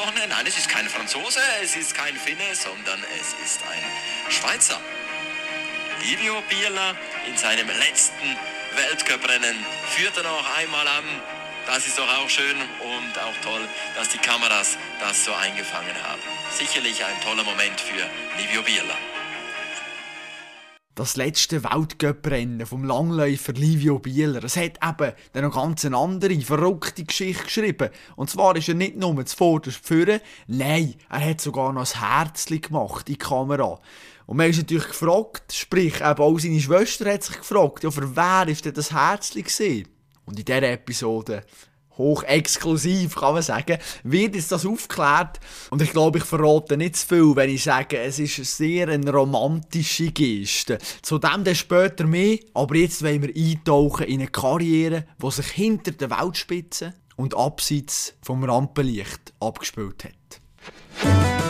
Wochenende. Nein, es ist kein Franzose, es ist kein Finne, sondern es ist ein Schweizer. Livio Bierler in seinem letzten Weltcuprennen führt er noch einmal an. Das ist doch auch schön und auch toll, dass die Kameras das so eingefangen haben. Sicherlich ein toller Moment für Livio Bierler das letzte Weltcuprennen vom Langläufer Livio Bieler. Es hat eben dann noch ganz eine andere, verrückte Geschichte geschrieben. Und zwar ist er nicht nur zuvorderst führen, nein, er hat sogar noch ein Herzchen gemacht in die Kamera. Und man ist natürlich gefragt, sprich, eben auch seine Schwester hat sich gefragt, ja, für wer ist denn das Herzchen gesehen? Und in dieser Episode hochexklusiv, kann man sagen, wird jetzt das aufgeklärt. Und ich glaube, ich verrate nicht zu viel, wenn ich sage, es ist sehr eine romantische Geste. Zu dem dann später mehr, aber jetzt wollen wir eintauchen in eine Karriere, die sich hinter der Weltspitze und abseits vom Rampenlicht abgespielt hat.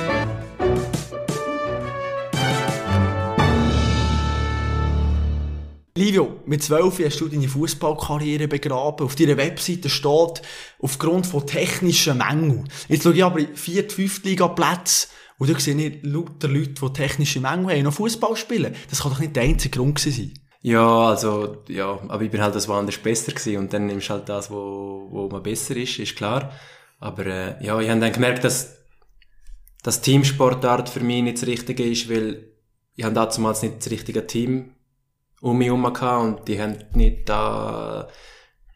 Livio, mit 12 hast du deine Fußballkarriere begraben. Auf deiner Webseite steht, aufgrund von technischen Mängeln. Jetzt schaue ich aber in 4. 5. Liga Plätze und da sehe ich lauter Leute, die technische Mängel haben, noch Fußball spielen. Das kann doch nicht der einzige Grund sein. Ja, also, ja, aber ich bin halt das woanders besser gewesen und dann nimmst du halt das, wo, wo man besser ist, ist klar. Aber, äh, ja, ich habe dann gemerkt, dass, dass Teamsportart für mich nicht das Richtige ist, weil ich habe damals nicht das richtige Team um mich herum und die haben nicht da,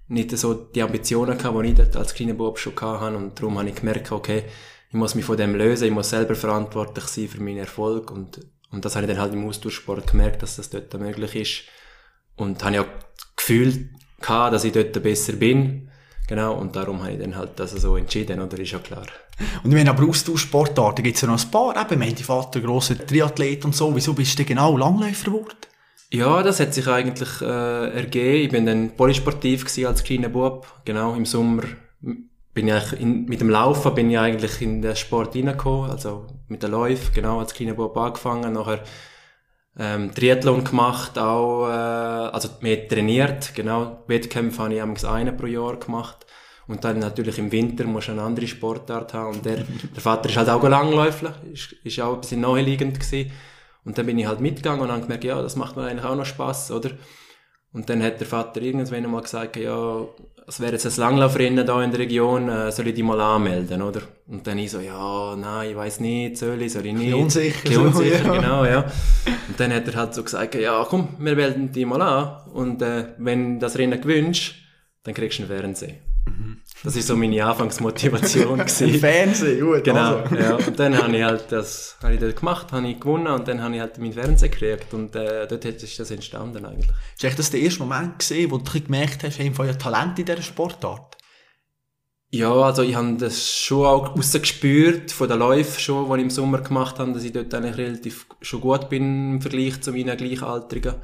nicht so die Ambitionen gehabt, die ich dort als kleiner Bub schon hatte und darum habe ich gemerkt, okay, ich muss mich von dem lösen, ich muss selber verantwortlich sein für meinen Erfolg. Und, und das habe ich dann halt im Austauschsport gemerkt, dass das dort möglich ist. Und habe ich auch das Gefühl gehabt, dass ich dort besser bin, Genau, und darum habe ich dann halt das so entschieden, oder? Ist ja klar. Und ich meine, aber Austauschsportarten. Gibt es ja noch ein paar, eben, mein Vater, grosser Triathlet und so, wieso bist du genau Langläufer geworden? Ja, das hat sich eigentlich äh, ergeben. Ich bin dann polysportiv als kleiner Bub. Genau, im Sommer bin ich in, mit dem Laufen bin ich eigentlich in den Sport reingekommen, also mit der Läufe, genau, als kleiner Bub angefangen, nachher ähm, Triathlon gemacht, auch, äh, also mehr trainiert, genau, Wettkämpfe habe ich amigs einen pro Jahr gemacht. Und dann natürlich im Winter musst du eine andere Sportart haben. Und der, der Vater ist halt auch Langläufer, ist, ist auch ein bisschen naheliegend gewesen und dann bin ich halt mitgegangen und habe gemerkt, ja, das macht mir eigentlich auch noch Spaß, oder? Und dann hat der Vater irgendwann mal gesagt, ja, es wäre jetzt ein Langlaufrennen da in der Region, äh, soll ich die mal anmelden, oder? Und dann ich so, ja, nein, ich weiß nicht, soll ich, soll ich nicht? Unsicher. unsicher, ja. genau, ja. Und dann hat er halt so gesagt, ja, komm, wir melden die mal an und äh, wenn das Rennen gewünscht, dann kriegst du einen Fernseher. Mhm. Das ist so meine Anfangsmotivation. Fernsehen, gut. Genau, also. ja. Und dann habe ich halt das, habe ich das gemacht, habe ich gewonnen und dann habe ich halt meinen Fernseher gekriegt und äh, dort ist das entstanden eigentlich. Ist echt das der erste Moment gesehen, wo du gemerkt hast, ich habe Talent in dieser Sportart? Ja, also ich habe das schon auch rausgespürt von den Läufen schon, die ich im Sommer gemacht habe, dass ich dort eigentlich relativ schon gut bin im Vergleich zu meinen Gleichaltrigen.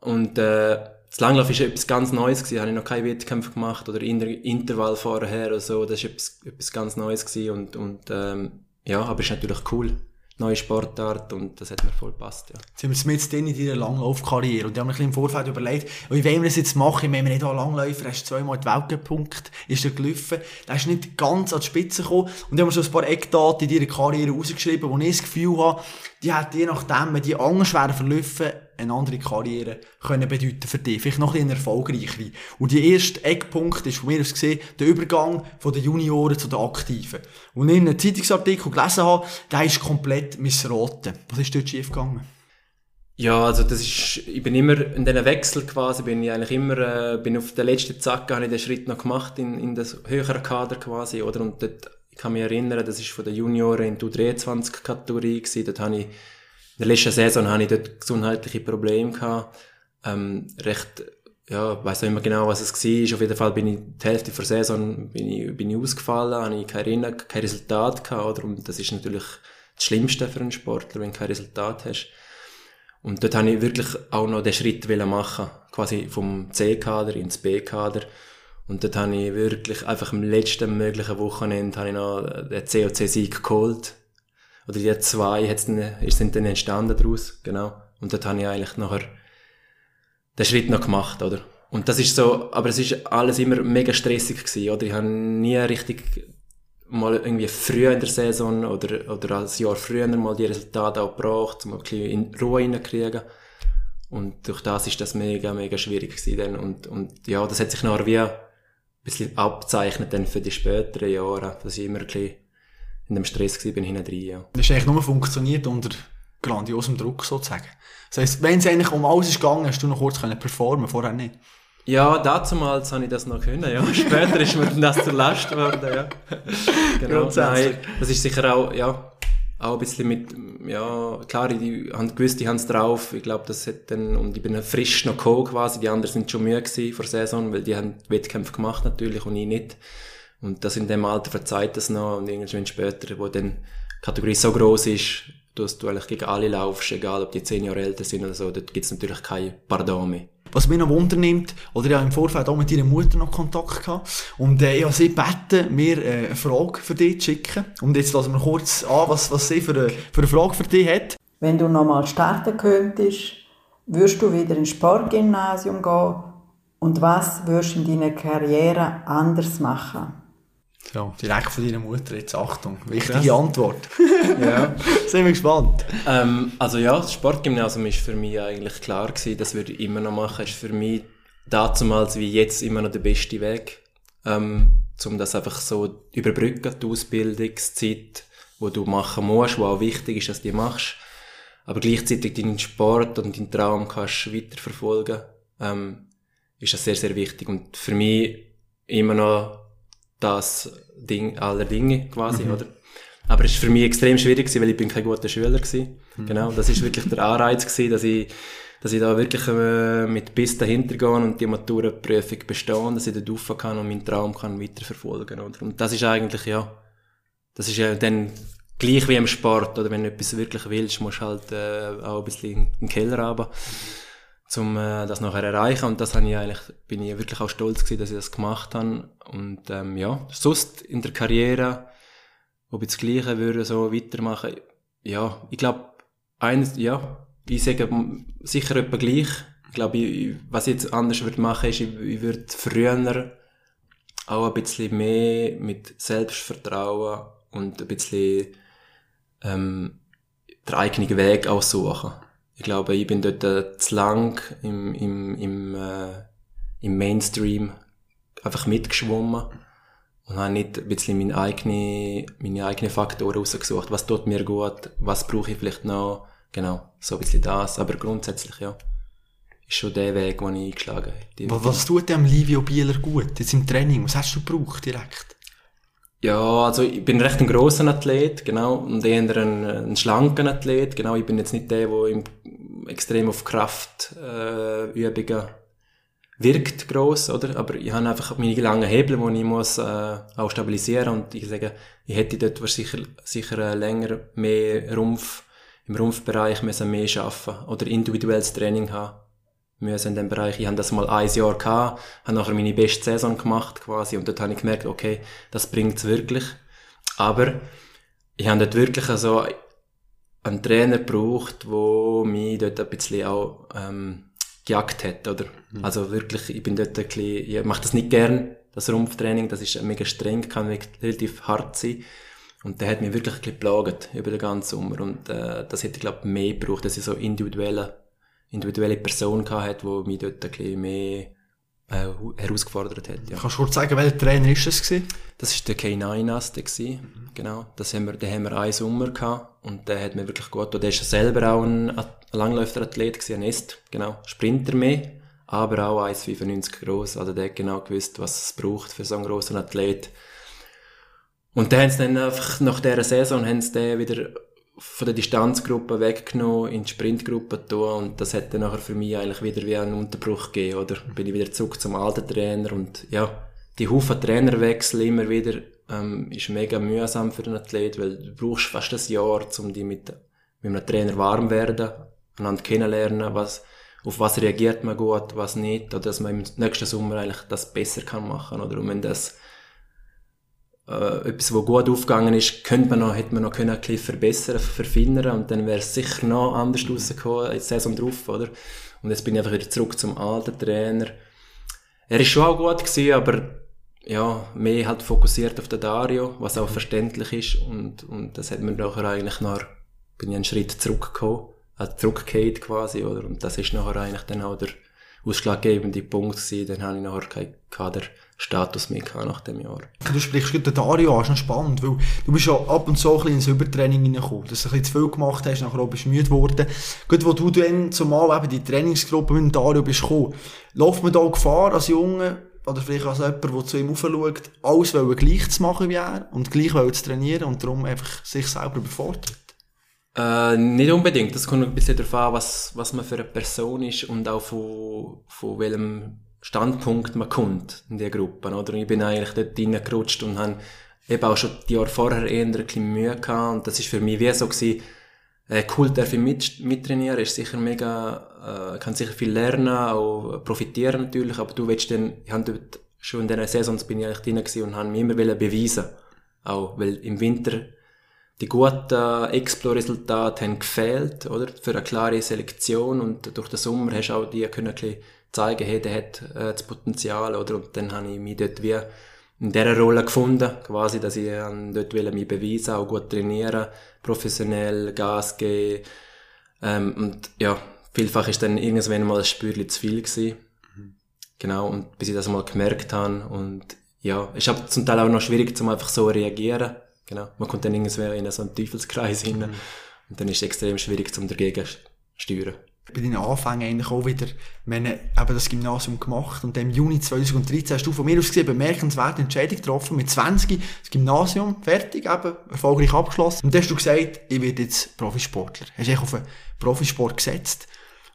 Und äh, das Langlauf ist etwas ganz Neues gewesen. Habe ich noch keine Wettkämpfe gemacht oder Inter Intervall vorher oder so. Das ist etwas, etwas ganz Neues gewesen und, und ähm, ja, aber ist natürlich cool. Neue Sportart und das hat mir voll gepasst, ja. Jetzt sind wir jetzt in deiner Langlaufkarriere und ich habe mir im Vorfeld überlegt, wie wollen wir das jetzt machen? Wenn wir nicht auch Langläufer, hast zweimal die Weltgepunkt, ist er gelaufen, der ist nicht ganz an die Spitze gekommen und ich habe mir so ein paar Eckdaten in deiner Karriere rausgeschrieben, wo ich das Gefühl habe, die hat je nachdem, wenn die anders wären verlaufen, eine andere Karriere können bedeuten für dich. Vielleicht noch ein bisschen erfolgreichere. Und die erste Eckpunkt ist von mir aus gesehen der Übergang von den Junioren zu den Aktiven. Und in einem Zeitungsartikel gelesen habe, der ist komplett missraten. Was ist dort schief gegangen? Ja, also das ist, ich bin immer in diesen Wechsel quasi, bin ich eigentlich immer, äh, bin auf der letzten Zacke, habe ich den Schritt noch gemacht in, in das höhere Kader quasi, oder? Und dort, ich kann mich erinnern, das ist von den Junioren in die U23-Kategorie gewesen, dort habe ich in der letzten Saison hatte ich dort gesundheitliche Probleme. Ähm, recht, ja, weiss nicht immer genau, was es war. Auf jeden Fall bin ich die Hälfte der Saison bin ich, bin ich ausgefallen, habe ich kein, kein Resultat gehabt? Und das ist natürlich das Schlimmste für einen Sportler, wenn du kein Resultat hast. Und dort habe ich wirklich auch noch den Schritt machen quasi vom C-Kader ins B-Kader. Und dort habe ich wirklich einfach am letzten möglichen Wochenende habe ich noch den COC-Sieg geholt oder die zwei hat's sind dann entstanden daraus, genau. Und dort habe ich eigentlich nachher den Schritt noch gemacht, oder? Und das ist so, aber es ist alles immer mega stressig gewesen, oder? Ich habe nie richtig mal irgendwie früher in der Saison oder, oder ein Jahr früher mal die Resultate auch gebraucht, um ein bisschen in Ruhe reinzukriegen. Und durch das ist das mega, mega schwierig gewesen dann. Und, und ja, das hat sich nachher wie ein bisschen abzeichnet dann für die späteren Jahre, dass ich immer ein bisschen in dem Stress war, bin hinten drin, ja. Das ist eigentlich nur funktioniert unter grandiosem Druck sozusagen. Das heisst, wenn es eigentlich um alles ist gegangen, hast du noch kurz können performen, vorher nicht. Ja, damals habe ich das noch können, ja. Später ist mir das zur Last geworden, ja. Genau. Nein, das ist sicher auch, ja, auch ein bisschen mit, ja, klar, ich habe gewusst, die haben es drauf. Ich glaube, das hat dann, und ich bin frisch noch gekommen quasi. Die anderen sind schon müde gewesen vor der Saison, weil die haben Wettkämpfe gemacht natürlich und ich nicht. Und das in dem Alter verzeiht das noch und irgendwann später, wo dann die Kategorie so groß ist, dass du eigentlich gegen alle laufst, egal ob die zehn Jahre älter sind oder so, dort gibt es natürlich kein Pardon mehr. Was mich noch Wunder nimmt, oder ich habe im Vorfeld auch mit deiner Mutter noch Kontakt gehabt, und äh, ich habe sie gebeten, mir äh, eine Frage für dich zu schicken. Und jetzt lassen wir kurz an, was, was sie für eine, für eine Frage für dich hat. Wenn du nochmal starten könntest, würdest du wieder ins Sportgymnasium gehen und was würdest du in deiner Karriere anders machen? Ja, direkt von deiner Mutter jetzt. Achtung, wichtige Krass. Antwort. Ja. Sind wir gespannt. Ähm, also ja, das Sportgymnasium ist für mich eigentlich klar gewesen, das würde ich immer noch machen. Ist für mich damals wie jetzt immer noch der beste Weg, ähm, um das einfach so überbrücken, die Ausbildungszeit, wo du machen musst, wo auch wichtig ist, dass du die machst, aber gleichzeitig deinen Sport und deinen Traum kannst weiterverfolgen, ähm, ist das sehr, sehr wichtig und für mich immer noch das Ding aller Dinge quasi, oder? Aber es war für mich extrem schwierig, gewesen, weil ich bin kein guter Schüler gewesen. Genau, das ist wirklich der Anreiz gewesen, dass ich, dass ich da wirklich äh, mit Biss dahinter gehe und die Maturenprüfung bestehen, dass ich dort rauf kann und meinen Traum kann weiterverfolgen, oder? Und das ist eigentlich, ja, das ist ja dann gleich wie im Sport, oder wenn du etwas wirklich willst, musst du halt äh, auch ein bisschen in den Keller runter, um äh, das nachher erreichen. Und das habe ich eigentlich, bin ich wirklich auch stolz gewesen, dass ich das gemacht habe. Und ähm, ja, sonst in der Karriere, ob ich das Gleiche würde so weitermachen, ja, ich glaube, eines, ja, ich sage sicher etwa gleich. Ich glaube, ich, was ich jetzt anders würde machen, ist, ich, ich würde früher auch ein bisschen mehr mit Selbstvertrauen und ein bisschen ähm, den eigenen Weg aussuchen. Ich glaube, ich bin dort äh, zu lang im, im, im, äh, im Mainstream einfach mitgeschwommen und habe nicht ein bisschen meine eigene, meine eigenen Faktoren rausgesucht. Was tut mir gut? Was brauche ich vielleicht noch? Genau, so ein bisschen das. Aber grundsätzlich, ja, ist schon der Weg, den ich eingeschlagen habe. Was, was tut dem Livio Bieler gut, jetzt im Training? Was hast du gebraucht direkt? Ja, also ich bin recht ein grosser Athlet, genau, und eher ein, ein schlanker Athlet, genau. Ich bin jetzt nicht der, der im, extrem auf Kraftübungen äh, wirkt gross, oder? Aber ich habe einfach meine langen Hebel, die ich muss äh, auch stabilisieren und ich sage, ich hätte dort sicher, sicher äh, länger mehr Rumpf, im Rumpfbereich müssen mehr schaffen oder individuelles Training haben müssen in dem Bereich. Ich habe das mal ein Jahr gehabt, habe nachher meine beste Saison gemacht quasi und dort habe ich gemerkt, okay, das bringt's wirklich. Aber ich habe dort wirklich so einen Trainer gebraucht, wo mich dort ein bisschen auch ähm, gejagt hat, oder? Also wirklich, ich bin dort ein bisschen, ich mache das nicht gern, das Rumpftraining, das ist mega streng, kann relativ hart sein. Und der hat mich wirklich ein bisschen geplagt über den ganzen Sommer. Und äh, das hätte ich, glaube mehr gebraucht, dass ich so individuelle, individuelle Person gehabt die mich dort ein bisschen mehr äh, herausgefordert hat. Ja. Kannst du kurz sagen, welcher Trainer ist es gewesen? Das ist der K9 der gewesen. Genau. Das haben wir, den haben wir einen Sommer gehabt. Und der hat mir wirklich gut, und der ist selber auch ein, ein Langläufer-Athlet gewesen, ein Est, genau. Sprinter mehr, aber auch 1,95 groß. Also der hat genau gewusst, was es braucht für so einen grossen Athlet. Und dann haben sie dann einfach nach dieser Saison haben sie den wieder von der Distanzgruppe weggenommen, in die Sprintgruppe getan und das hat dann nachher für mich eigentlich wieder wie einen Unterbruch gegeben, oder? Bin ich wieder zurück zum alten Trainer und ja, die Haufen Trainerwechsel immer wieder ähm, ist mega mühsam für den Athlet, weil du brauchst fast ein Jahr, um die mit, mit einem Trainer warm werden, einander kennenlernen, was, auf was reagiert man gut, was nicht, oder dass man im nächsten Sommer eigentlich das besser kann machen, oder? Und wenn das äh, etwas, was gut aufgegangen ist, könnte man noch, hätte man noch können ein bisschen verbessern, verfeinern und dann wäre es sicher noch anders rausgekommen in der Saison drauf, oder? Und jetzt bin ich einfach wieder zurück zum alten Trainer. Er ist schon auch gut gewesen, aber ja, mehr halt fokussiert auf den Dario, was auch verständlich ist und, und das hat mir nachher eigentlich noch, bin ich einen Schritt zurückgekommen, also zurückgekehrt quasi, oder? Und das ist nachher eigentlich dann auch der ausschlaggebende Punkt gewesen, dann habe ich nachher keinen Kaderstatus mehr gehabt nach dem Jahr. Du sprichst gerade Dario an, ist noch spannend, weil du bist ja ab und zu ein bisschen ins Übertraining reingekommen, dass du ein bisschen zu viel gemacht hast, nachher auch bist müde geworden. Gut, wo du dann zumal eben die Trainingsgruppe mit Dario bist gekommen, läuft man da Gefahr als Junge, oder vielleicht als jemand, der zu ihm aufschaut, alles gleich zu machen wie er und gleich zu trainieren und darum einfach sich selber überfordert? Äh, nicht unbedingt. Das kommt ein bisschen darauf an, was, was man für eine Person ist und auch von, von welchem Standpunkt man kommt in der Gruppe. Oder? ich bin eigentlich dort reingerutscht und habe eben auch schon die Jahre vorher eher ein bisschen Mühe gehabt. Und das ist für mich wie so gewesen, äh, cool, darf ich mit, mittrainieren, ist sicher mega, äh, kann sicher viel lernen, auch profitieren natürlich, aber du willst dann, ich habe dort schon in diesen Saisons bin ich eigentlich drin und habe mich immer beweisen auch, weil im Winter die guten Explo-Resultate haben gefehlt, oder? Für eine klare Selektion und durch den Sommer hast du auch die können ein zeigen, hey, der hat äh, das Potenzial, oder? Und dann habe ich mich dort wie in dieser Rolle gefunden, quasi, dass ich ähm, dort will mich beweisen, auch gut trainieren, professionell Gas geben, ähm, und ja, vielfach ist dann irgendwann mal ein Spürchen zu viel gewesen. Mhm. Genau, und bis ich das mal gemerkt habe und ja, es ist aber zum Teil auch noch schwierig, zum einfach so reagieren, Genau. Man kommt dann irgendwie in so einen Teufelskreis mhm. hinein. Und dann ist es extrem schwierig, um dagegen zu steuern. Bei deinen Anfängen eigentlich auch wieder, wir haben eben das Gymnasium gemacht und im Juni 2013 hast du von mir aus gesehen bemerkenswerte Entscheidung getroffen, mit 20 das Gymnasium fertig, eben erfolgreich abgeschlossen. Und dann hast du gesagt, ich werde jetzt Profisportler. Hast dich auf einen Profisport gesetzt.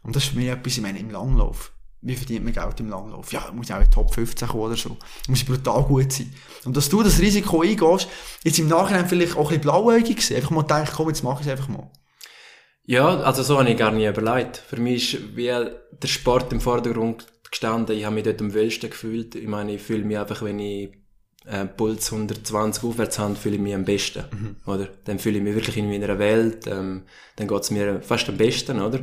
Und das ist für mich etwas, ich meine, im Langlauf wie verdient man Geld im Langlauf? Ja, muss auch in Top 15 kommen oder so. Muss brutal gut sein. Und dass du das Risiko eingehst, jetzt im Nachhinein vielleicht auch ein bisschen blauäugig gewesen. Einfach mal denken, komm, jetzt mach ich es einfach mal. Ja, also so habe ich gar nicht überlegt. Für mich ist wie der Sport im Vordergrund gestanden. Ich habe mich dort am wohlsten gefühlt. Ich meine, ich fühle mich einfach, wenn ich äh, Puls 120 aufwärts habe, fühle ich mich am besten, mhm. oder? Dann fühle ich mich wirklich in meiner Welt, ähm, dann geht's mir fast am besten, oder?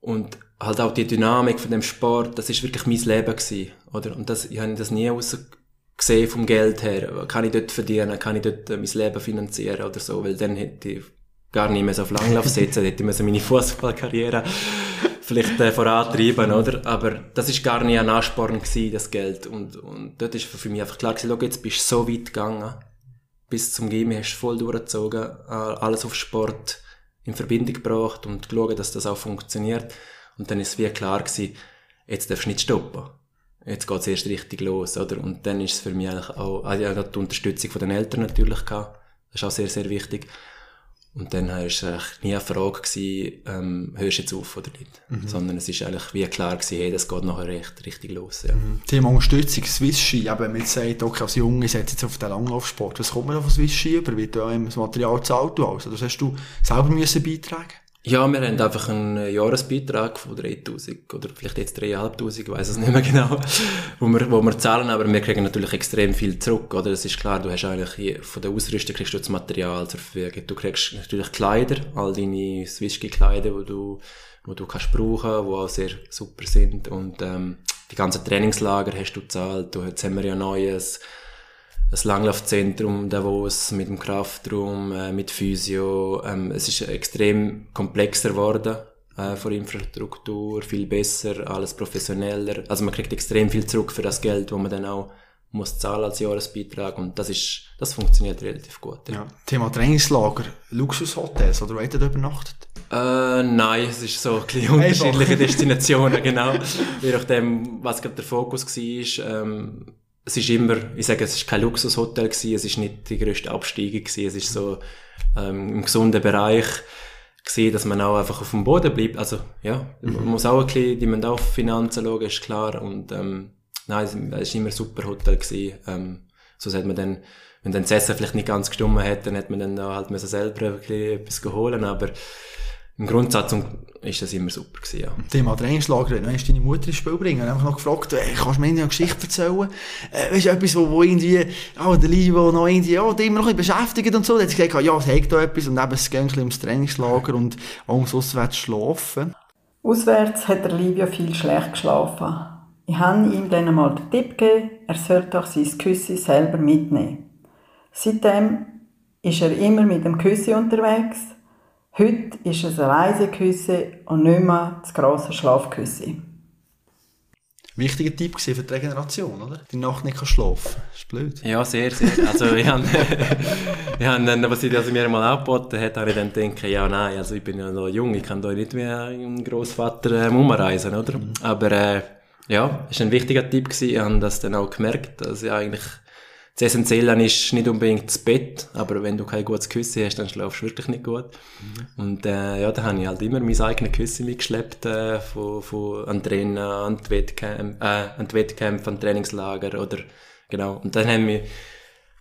Und halt auch die Dynamik von dem Sport, das ist wirklich mein Leben gewesen, oder? Und das, ich habe das nie gesehen vom Geld her. Kann ich dort verdienen? Kann ich dort äh, mein Leben finanzieren oder so? Weil dann hätte ich gar nicht mehr so auf Langlauf sitzen, hätte ich meine Fußballkarriere vielleicht äh, vorantreiben, oder? Aber das ist gar nicht ein Ansporn gewesen, das Geld. Und, und dort ist für mich einfach klar gewesen, schau, jetzt bist du so weit gegangen, bis zum Gym hast du voll durchgezogen, alles auf Sport in Verbindung gebracht und geschaut, dass das auch funktioniert. Und dann ist es wie klar gewesen, jetzt darfst du nicht stoppen. Jetzt geht es erst richtig los, oder? Und dann ist es für mich eigentlich auch, also ich hatte die Unterstützung von den Eltern natürlich gehabt. Das ist auch sehr, sehr wichtig. Und dann war es eigentlich nie eine Frage, gewesen, ähm, hörst du jetzt auf oder nicht? Mhm. Sondern es ist eigentlich wie klar gewesen, hey, das geht nachher recht, richtig los, ja. Mhm. Thema Unterstützung, Swiss Ski, wenn man jetzt sagt, okay, als Junge setzt jetzt auf den Langlaufsport, was kommt man da von Swiss Ski über? Wird da das Material zahlt? Also, das hast du selber müssen beitragen ja, wir haben einfach einen Jahresbeitrag von 3000 oder vielleicht jetzt 3500, ich weiß es nicht mehr genau, wo wir, wo wir zahlen, aber wir kriegen natürlich extrem viel zurück, oder? Das ist klar, du hast eigentlich von der Ausrüstung kriegst du das Material zur Verfügung. Du kriegst natürlich Kleider, all deine Swissky-Kleider, wo du, wo du kannst brauchen, wo auch sehr super sind und, ähm, die ganzen Trainingslager hast du gezahlt, du, jetzt haben wir ja neues, ein Langlaufzentrum Davos mit dem Kraftraum, äh, mit Physio. Ähm, es ist extrem komplexer geworden äh, von Infrastruktur, viel besser, alles professioneller. Also man kriegt extrem viel zurück für das Geld, wo man dann auch muss zahlen als Jahresbeitrag und das ist, das funktioniert relativ gut. Ja. ja. Thema Trainingslager, Luxushotels oder weiter übernachtet? Äh, nein, es ist so ein bisschen unterschiedliche Destinationen, genau. Je nachdem, was gerade der Fokus war. Ähm, es ist immer, ich sage, es ist kein Luxushotel gewesen, es ist nicht die größte Absteigung gewesen, es ist so ähm, im gesunden Bereich gesehen, dass man auch einfach auf dem Boden bleibt. Also ja, mhm. man muss auch ein bisschen, die man auch auf Finanzen schauen, ist klar. Und ähm, nein, es, es immer ein super Hotel gewesen. Ähm, so hat man dann, wenn dann das Essen vielleicht nicht ganz gestummen hat, dann hat man dann halt müssen selber ein bisschen etwas geholt, aber im Grundsatz ist das immer super gewesen, ja. Thema Trainingslager, du hast deine Mutter ins Spiel bringen und einfach noch gefragt, ey, kannst du mir eine Geschichte erzählen? Äh, weißt du, etwas, wo, wo irgendwie, ah, der Liebe, noch irgendwie, ja, die immer noch ein bisschen beschäftigt und so. Dann hat sie gesagt, ja, es hat da etwas und eben, es geht ein bisschen ums Trainingslager und auch ums auswärts schlafen. Auswärts hat der Livio viel schlecht geschlafen. Ich habe ihm dann einmal den Tipp gegeben, er sollte doch sein Küssi selber mitnehmen. Seitdem ist er immer mit dem Küssi unterwegs. Heute ist es ein Reiseküssi und nicht mehr das grosse Schlafküssi. Wichtiger Tipp für die Regeneration, oder? Die Nacht nicht schlafen. Das ist blöd. Ja, sehr, sehr. Also, ich habe, ich habe dann, was ich also mir mal angeboten hat, habe ich dann gedacht, ja, nein, also ich bin ja noch jung, ich kann da nicht wie ein Großvater äh, umreisen, oder? Mhm. Aber, äh, ja, ist ein wichtiger Tipp gewesen. Ich habe das dann auch gemerkt, dass ich eigentlich das Essentielle ist nicht unbedingt das Bett, aber wenn du kein gutes Küsse hast, dann schlafst du wirklich nicht gut. Mhm. Und äh, ja, da habe ich halt immer mein eigenes Küsse mitgeschleppt, äh, von, von an Trainen, an die Wettkämpfe, äh, an die Wettkämpfe, an Trainingslager oder genau. Und dann haben wir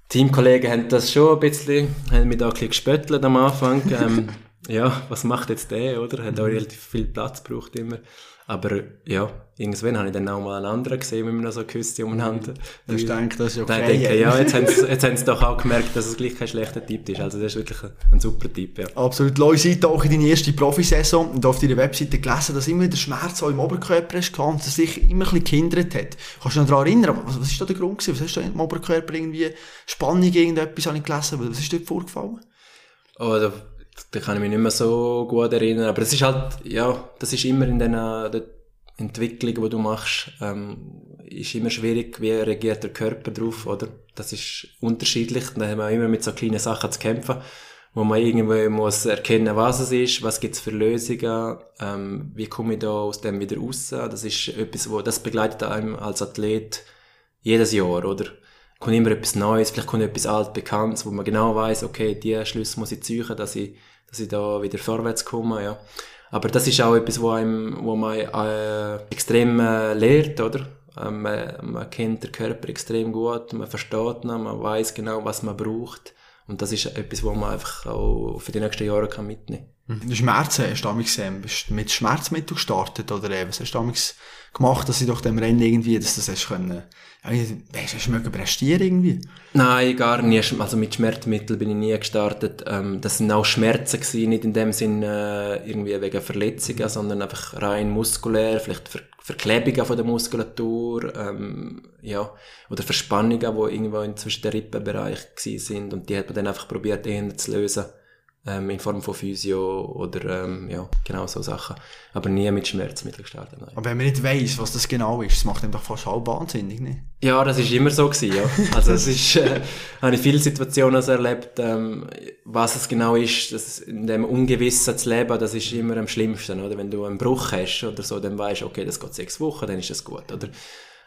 Teamkollegen haben das schon ein bisschen, haben mich da ein bisschen gespöttelt am Anfang. ähm, ja, was macht jetzt der, oder? Hat auch relativ viel Platz gebraucht immer. Aber ja, irgendwann habe ich dann auch mal einen anderen gesehen, mit mir so Küsse umeinander. Du hast gedacht, das ist okay. Dann denke ich, ja, jetzt haben, sie, jetzt haben sie doch auch gemerkt, dass es gleich kein schlechter Typ ist. Also das ist wirklich ein, ein super Typ, ja. Absolut. Leute, seid auch in deine erste Profisaison und auf deiner Webseite gelesen, dass immer der Schmerz auch im Oberkörper ist und dass sich immer ein bisschen gehindert hat. Kannst du dich noch daran erinnern? Was, was ist da der Grund gewesen? Was hast du im Oberkörper irgendwie Spannung, irgendetwas habe ich gelesen? Was ist dort vorgefallen? Oh, da, da kann ich mich nicht mehr so gut erinnern. Aber das ist halt, ja, das ist immer in den, Entwicklung, die du machst, ähm, ist immer schwierig, wie reagiert der Körper drauf, oder? Das ist unterschiedlich. Da haben wir immer mit so kleinen Sachen zu kämpfen, wo man irgendwo muss erkennen, was es ist, was gibt's für Lösungen, ähm, wie komme ich da aus dem wieder raus. Das ist etwas, wo, das begleitet einem als Athlet jedes Jahr, oder? Kommt immer etwas Neues, vielleicht kommt etwas altbekanntes, wo man genau weiß, okay, die Schlüsse muss ich ziehen, dass ich, dass ich da wieder vorwärts komme, ja. Aber das ist auch etwas, wo, einem, wo man äh, extrem äh, lehrt, oder? Ähm, man, kennt den Körper extrem gut, man versteht ihn, man weiß genau, was man braucht. Und das ist etwas, was man einfach auch für die nächsten Jahre kann mitnehmen kann. Schmerzen hast du damals mit Schmerzmitteln gestartet? Oder was hast du damals gemacht, dass sie doch dem Rennen irgendwie, dass das hast können, ja, weißt, hast du mögen prestieren irgendwie? Nein, gar nicht. Also mit Schmerzmitteln bin ich nie gestartet. Ähm, das sind auch Schmerzen gewesen, nicht in dem Sinn äh, irgendwie wegen Verletzungen, sondern einfach rein muskulär, vielleicht Ver Verklebungen von der Muskulatur, ähm, ja, oder Verspannungen, die irgendwo in zwischen den Rippenbereich sind und die hat man dann einfach probiert, eher zu lösen ähm, in Form von Physio oder ähm, ja, genau so Sachen. Aber nie mit Schmerzmitteln gestartet. Nein. Aber wenn man nicht weiss, was das genau ist, das macht einem doch fast halb wahnsinnig, ne? Ja, das ist immer so gewesen, ja. Also es ist, äh, habe ich viele Situationen also erlebt, ähm, was es genau ist, das in dem Ungewissen zu leben, das ist immer am schlimmsten, oder? Wenn du einen Bruch hast oder so, dann weißt du, okay, das geht sechs Wochen, dann ist das gut, oder?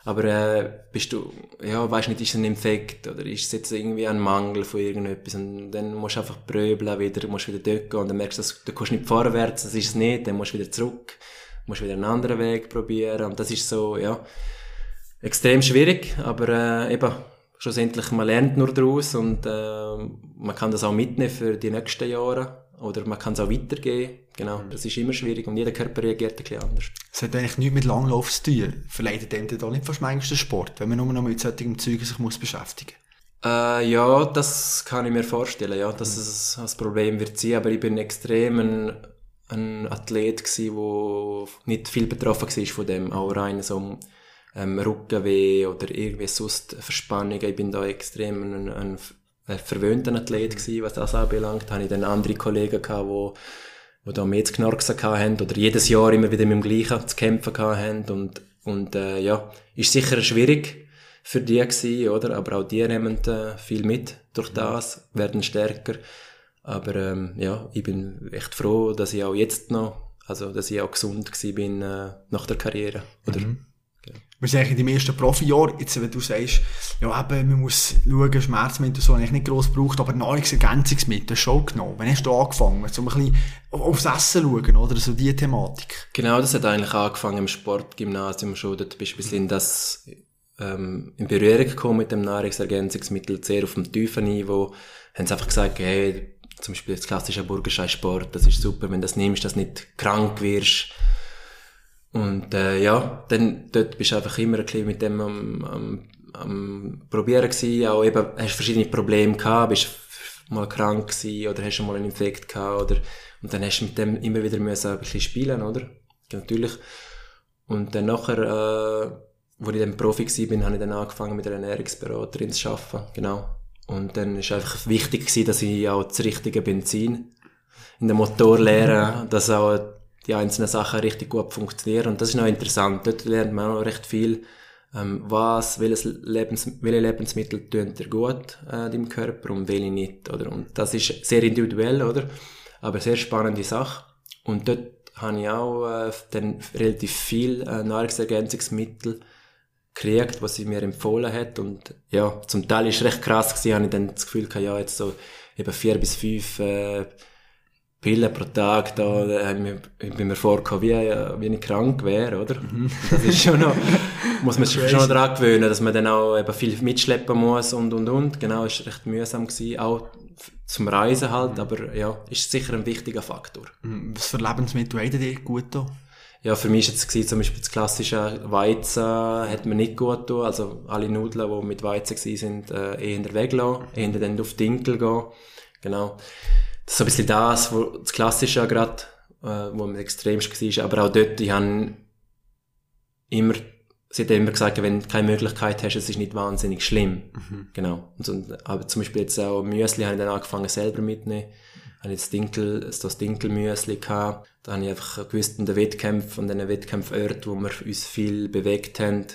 Aber äh, bist du, ja, weißt nicht, ist es ein Infekt oder ist es jetzt irgendwie ein Mangel von irgendetwas? Und dann musst du einfach pröbeln wieder, musst wieder dort gehen. Und dann merkst du, du kommst nicht vorwärts, das ist es nicht, dann musst du wieder zurück, musst wieder einen anderen Weg probieren. Und das ist so, ja, extrem schwierig, aber äh, eben, schlussendlich, man lernt nur daraus und äh, man kann das auch mitnehmen für die nächsten Jahre. Oder man kann es auch weitergeben. Genau, das ist immer schwierig und jeder Körper reagiert ein bisschen anders. Es hat eigentlich nichts mit Langlauf zu tun. Verleitet dem dann nicht fast manchmal den Sport, wenn man nur noch mit solchen Zeugen sich muss beschäftigen äh, ja, das kann ich mir vorstellen, ja, dass mhm. es das Problem wird sein, aber ich bin extrem ein, ein Athlet gewesen, wo nicht viel betroffen war von dem, auch rein so ähm, Rückenweh oder irgendwie sonst Verspannungen. Ich bin da extrem ein, ein ein verwöhnter Athlet gewesen, was das anbelangt. Da hatte ich dann andere Kollegen gehabt, wo, wo da mehr zu knarksen hatten oder jedes Jahr immer wieder mit dem Gleichen zu kämpfen hatten und, und, äh, ja, ist sicher schwierig für die gewesen, oder? Aber auch die nehmen äh, viel mit durch das, werden stärker. Aber, ähm, ja, ich bin echt froh, dass ich auch jetzt noch, also, dass ich auch gesund gewesen bin, äh, nach der Karriere, oder? Mhm. Wir sind eigentlich in deinem ersten Profijahr, jetzt, wenn du sagst, ja, eben, man muss schauen, Schmerzmittel so eigentlich nicht gross gebraucht, aber Nahrungsergänzungsmittel schon genommen. Wann hast du angefangen? So ein bisschen aufs Essen schauen, oder? So diese Thematik. Genau, das hat eigentlich angefangen im Sportgymnasium schon. Dort bist du ein bisschen das, ähm, in Berührung gekommen mit dem Nahrungsergänzungsmittel, sehr auf dem tiefen Niveau. Haben sie einfach gesagt, hey, zum Beispiel das klassische Burgerschei-Sport, das ist super, wenn du das nimmst, dass du nicht krank wirst und äh, ja, dann dort bist du einfach immer ein bisschen mit dem am, am, am probieren gewesen. Auch eben, hast verschiedene Probleme gehabt, bist mal krank gewesen oder hast mal einen Infekt gehabt oder und dann hast du mit dem immer wieder müssen ein bisschen spielen, oder? Natürlich. Und dann nachher, äh, wo ich dann Profi war, bin, habe ich dann angefangen mit einer Ernährungsberaterin zu arbeiten, genau. Und dann ist einfach wichtig gewesen, dass ich auch das richtige Benzin in den Motor lehre, dass auch die einzelnen Sachen richtig gut funktionieren. Und das ist noch interessant. Dort lernt man auch recht viel, ähm, was, welches Lebens, welche Lebensmittel tun dir gut äh, deinem Körper und welche nicht, oder? Und das ist sehr individuell, oder? Aber sehr spannende Sache. Und dort habe ich auch äh, dann relativ viel äh, Nahrungsergänzungsmittel gekriegt, was sie mir empfohlen hat. Und ja, zum Teil ist es recht krass gewesen, habe ich dann das Gefühl gehabt, ja, jetzt so eben vier bis fünf äh, Pillen pro Tag, da, da ich bin mir vorgekommen, wie, wie ich krank wäre, oder? Mhm. Das ist schon noch, muss man sich schon noch daran gewöhnen, dass man dann auch eben viel mitschleppen muss und, und, und. Genau, ist recht mühsam gewesen, auch zum Reisen halt, mhm. aber ja, ist sicher ein wichtiger Faktor. Mhm. Was für Lebensmittel haben dir gut da? Ja, für mich war jetzt gewesen, zum Beispiel das klassische Weizen hat mir nicht gut getan. Also alle Nudeln, die mit Weizen waren, sind äh, eher weglassen, eher dann auf Dinkel gehen. Genau. Das ist so ein bisschen das, wo, das Klassische gerade, äh, wo am extremst war. Aber auch dort, ich habe immer, sie hat immer gesagt, wenn du keine Möglichkeit hast, es ist nicht wahnsinnig schlimm. Mhm. Genau. Und so, aber zum Beispiel jetzt auch Müsli habe ich dann angefangen selber mitzunehmen habe ich das Dinkel, das Dinkelmüsli gehabt. Da habe ich einfach gewusst, in den Wettkämpfen, an den Wettkampforten, wo wir uns viel bewegt haben,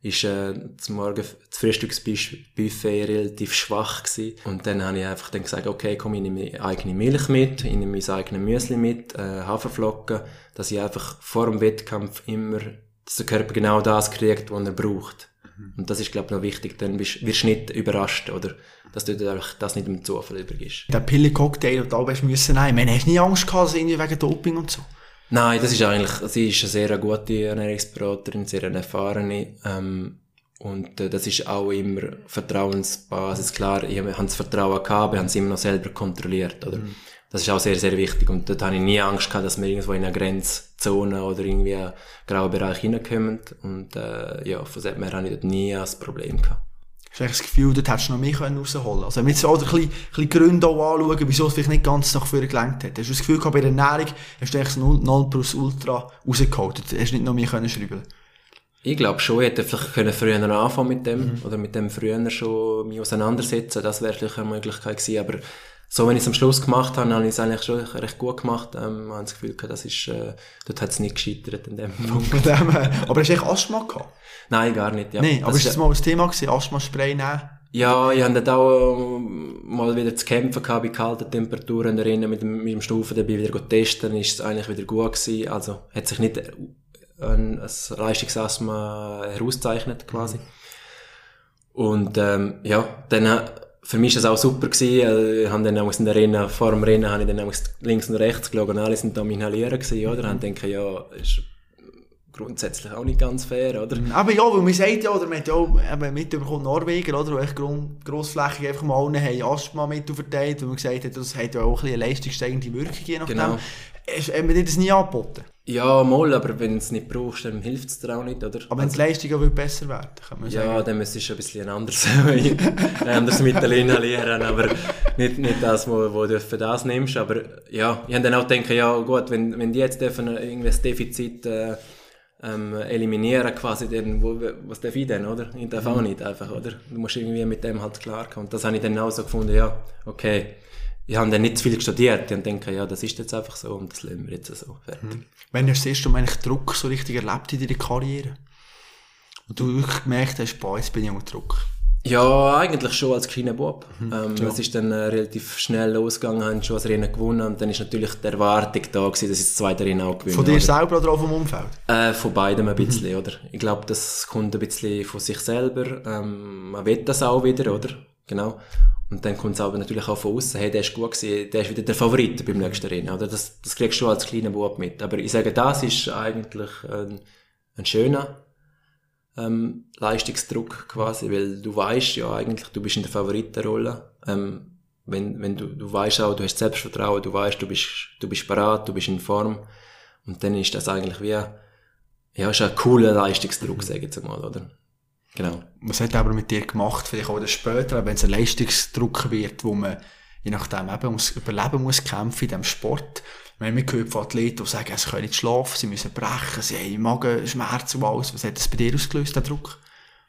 ist äh, zum Morgen das Frühstücksbuffet relativ schwach gewesen. Und dann habe ich einfach dann gesagt, okay, komm, ich nehme meine eigene Milch mit, ich nehme mein eigenes Müsli mit, äh, Haferflocken, dass ich einfach vor dem Wettkampf immer, dass der Körper genau das kriegt, was er braucht. Und das ist, glaube ich, noch wichtig, dann wirst, wirst du nicht überrascht, oder? Dass du das nicht im Zufall übergibst. Der Pille-Cocktail, hast du müssen nehmen. Man, hast du nie Angst gehabt, irgendwie wegen Doping und so? Nein, das ist eigentlich, sie ist eine sehr gute Ernährungsberaterin, sehr eine erfahrene, ähm, und äh, das ist auch immer Vertrauensbasis. Klar, ich habe das Vertrauen gehabt, wir haben es immer noch selber kontrolliert, oder? Mhm. Das ist auch sehr, sehr wichtig. Und dort habe ich nie Angst gehabt, dass wir irgendwo in eine Grenzzone oder irgendwie einen grauen Bereich hineinkommen. Und äh, ja, von dem her habe ich dort nie ein Problem gehabt. Hast das Gefühl, dort hättest du noch mehr rausholen können? Also, wenn wir jetzt auch ein bisschen, bisschen Gründe anschauen, wieso es vielleicht nicht ganz nach vorne gelenkt hat. Hast du das Gefühl gehabt, bei der Ernährung hast du eigentlich das 0 plus Ultra rausgeholt? Hast du nicht noch mehr können schreiben ich glaube schon, ich hätte vielleicht können früher anfangen mit dem, mhm. oder mit dem früher schon mich auseinandersetzen, das wäre vielleicht eine Möglichkeit gewesen, aber so, wenn ich es am Schluss gemacht habe, habe ich es eigentlich schon recht gut gemacht. Ähm, habe das Gefühl gehabt, das ist, äh, dort hat es nicht gescheitert in dem Punkt. Äh, aber hast du echt Asthma gehabt? Nein, gar nicht, ja. Nein, aber das ist das mal ein Thema gewesen, Asthma-Spray nehmen? Ja, ich hatte dann auch ähm, mal wieder zu kämpfen gehabt bei kalten Temperaturen drinnen mit dem, mit dem Stufen dabei wieder testen, ist es eigentlich wieder gut gewesen. Also, hat sich nicht ein, ein Leistungsasthma herauszeichnet, quasi. Mhm. Und, ähm, ja, dann, für mich war es auch super gewesen. Also, ich habe dann in der Rennen, vor dem Rennen, habe ich dann links und rechts geschaut und alle sind da am Inhalieren gewesen, oder? Und denke, ja, ist grundsätzlich auch nicht ganz fair, oder? Aber ja, weil man sagt ja, oder man hat ja auch eben mitbekommen, Norweger, oder? Wo echt grossflächig einfach mal allen haben Asthma mit verteilt, weil man gesagt hat, das hat ja auch ein eine leistungssteigende Wirkung, je nachdem. Genau. Haben wir das nie angeboten? Ja, mal, aber wenn du es nicht brauchst, dann hilft es dir auch nicht, oder? Aber wenn die Leistung auch besser werden, kann man ja, sagen. Ja, dann müsstest du ein bisschen anders, ein anderes Mittel inhalieren, aber nicht, nicht das, wo, wo du für das nimmst. Aber ja, ich habe dann auch gedacht, ja gut, wenn, wenn die jetzt dürfen irgendwie das Defizit äh, ähm, eliminieren quasi, dann, wo, was darf ich denn, oder? Ich darf auch mhm. nicht einfach, oder? Du musst irgendwie mit dem halt klarkommen. Und das habe ich dann auch so gefunden, ja, okay ich habe dann nicht zu viel studiert und denke, ja, das ist jetzt einfach so und das lernen wir jetzt so. Fertig. Mhm. Wenn hast du das erste Mal eigentlich Druck so richtig erlebt in deiner Karriere? Und du wirklich gemerkt hast, boah, jetzt bin ich unter Druck? Ja, eigentlich schon als kleiner Bub. Mhm, ähm, ja. Es ist dann äh, relativ schnell losgegangen, haben schon das Rennen gewonnen und dann ist natürlich die Erwartung da gewesen, dass ich das zweite Rennen auch gewinne. Von dir oder? selber oder auch vom Umfeld? Äh, von beidem ein bisschen, mhm. oder? Ich glaube, das kommt ein bisschen von sich selber. Ähm, man will das auch wieder, oder? Genau. Und dann kommt es aber natürlich auch von außen, hey, der ist gut gewesen, der ist wieder der Favorit beim nächsten Rennen, oder? Das, das kriegst du als kleiner Bub mit. Aber ich sage, das ist eigentlich ein, ein schöner, ähm, Leistungsdruck quasi, weil du weißt ja eigentlich, du bist in der Favoritenrolle. Ähm, wenn, wenn du, du weißt auch, du hast Selbstvertrauen, du weißt, du bist, du bist parat, du bist in Form. Und dann ist das eigentlich wie, ja, ist ein cooler Leistungsdruck, sage ich jetzt mal, oder? Genau. Was hat er aber mit dir gemacht, vielleicht auch später, wenn es ein Leistungsdruck wird, wo man je nachdem eben ums Überleben muss kämpfen in diesem Sport. Wir haben gehört von Athleten, die sagen, sie können nicht schlafen, sie müssen brechen, sie haben Magenschmerzen und alles. Was hat das bei dir ausgelöst, der Druck?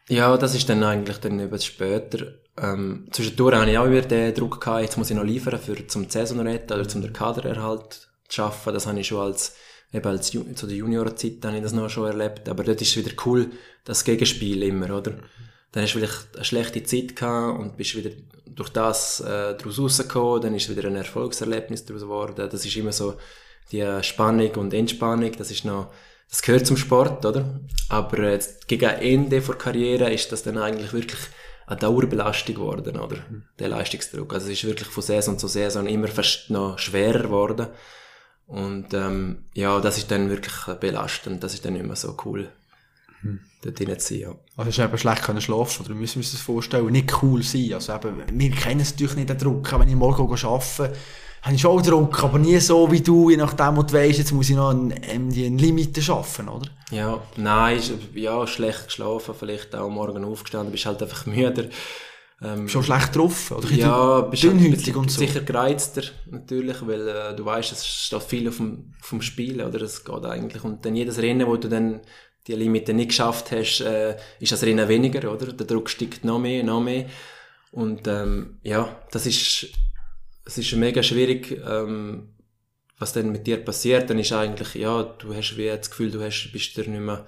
Ja, das ist dann eigentlich dann etwas später. Ähm, zwischendurch hatte ich auch wieder den Druck gehabt, jetzt muss ich noch liefern, für zum Saison retten oder zum den Kadererhalt zu schaffen. Das habe ich schon als, eben als, Ju- zu der Juniorenzeit habe ich das noch schon erlebt. Aber dort ist es wieder cool, das Gegenspiel immer, oder? Dann hast du vielleicht eine schlechte Zeit gehabt und bist wieder durch das, äh, daraus rausgekommen, dann ist es wieder ein Erfolgserlebnis daraus geworden. Das ist immer so, die Spannung und Entspannung, das ist noch, das gehört zum Sport, oder? Aber äh, jetzt gegen Ende der Karriere ist das dann eigentlich wirklich eine Dauerbelastung geworden, oder? Der Leistungsdruck. Also es ist wirklich von Saison zu Saison immer fast noch schwerer geworden. Und ähm, ja, das ist dann wirklich belastend. Das ist dann nicht mehr so cool, dort drin zu sein. Ja. Also, hast du eben schlecht können schlafen, oder müssen wir uns das vorstellen? Nicht cool sein. Also, eben, wir kennen es natürlich nicht, den Druck. Wenn ich morgen gehe arbeiten habe ich schon Druck, aber nie so wie du, je nachdem, was du weisst, jetzt muss ich noch ein, ein, Limite schaffen, oder? Ja, nein, ja, schlecht geschlafen, vielleicht auch morgen aufgestanden, bist halt einfach müder. Ähm, Schon schlecht drauf, oder? ja, bist halt bisschen- und so. sicher gereizter, natürlich, weil äh, du weißt, es steht viel auf dem, auf dem Spiel, oder? Es geht eigentlich. Und dann jedes Rennen, wo du dann die Limite nicht geschafft hast, äh, ist das Rennen weniger, oder? Der Druck steigt noch mehr, noch mehr. Und ähm, ja, das ist, es ist mega schwierig, ähm, was dann mit dir passiert. Dann ist eigentlich, ja, du hast wie das Gefühl, du hast, bist dir nicht mehr,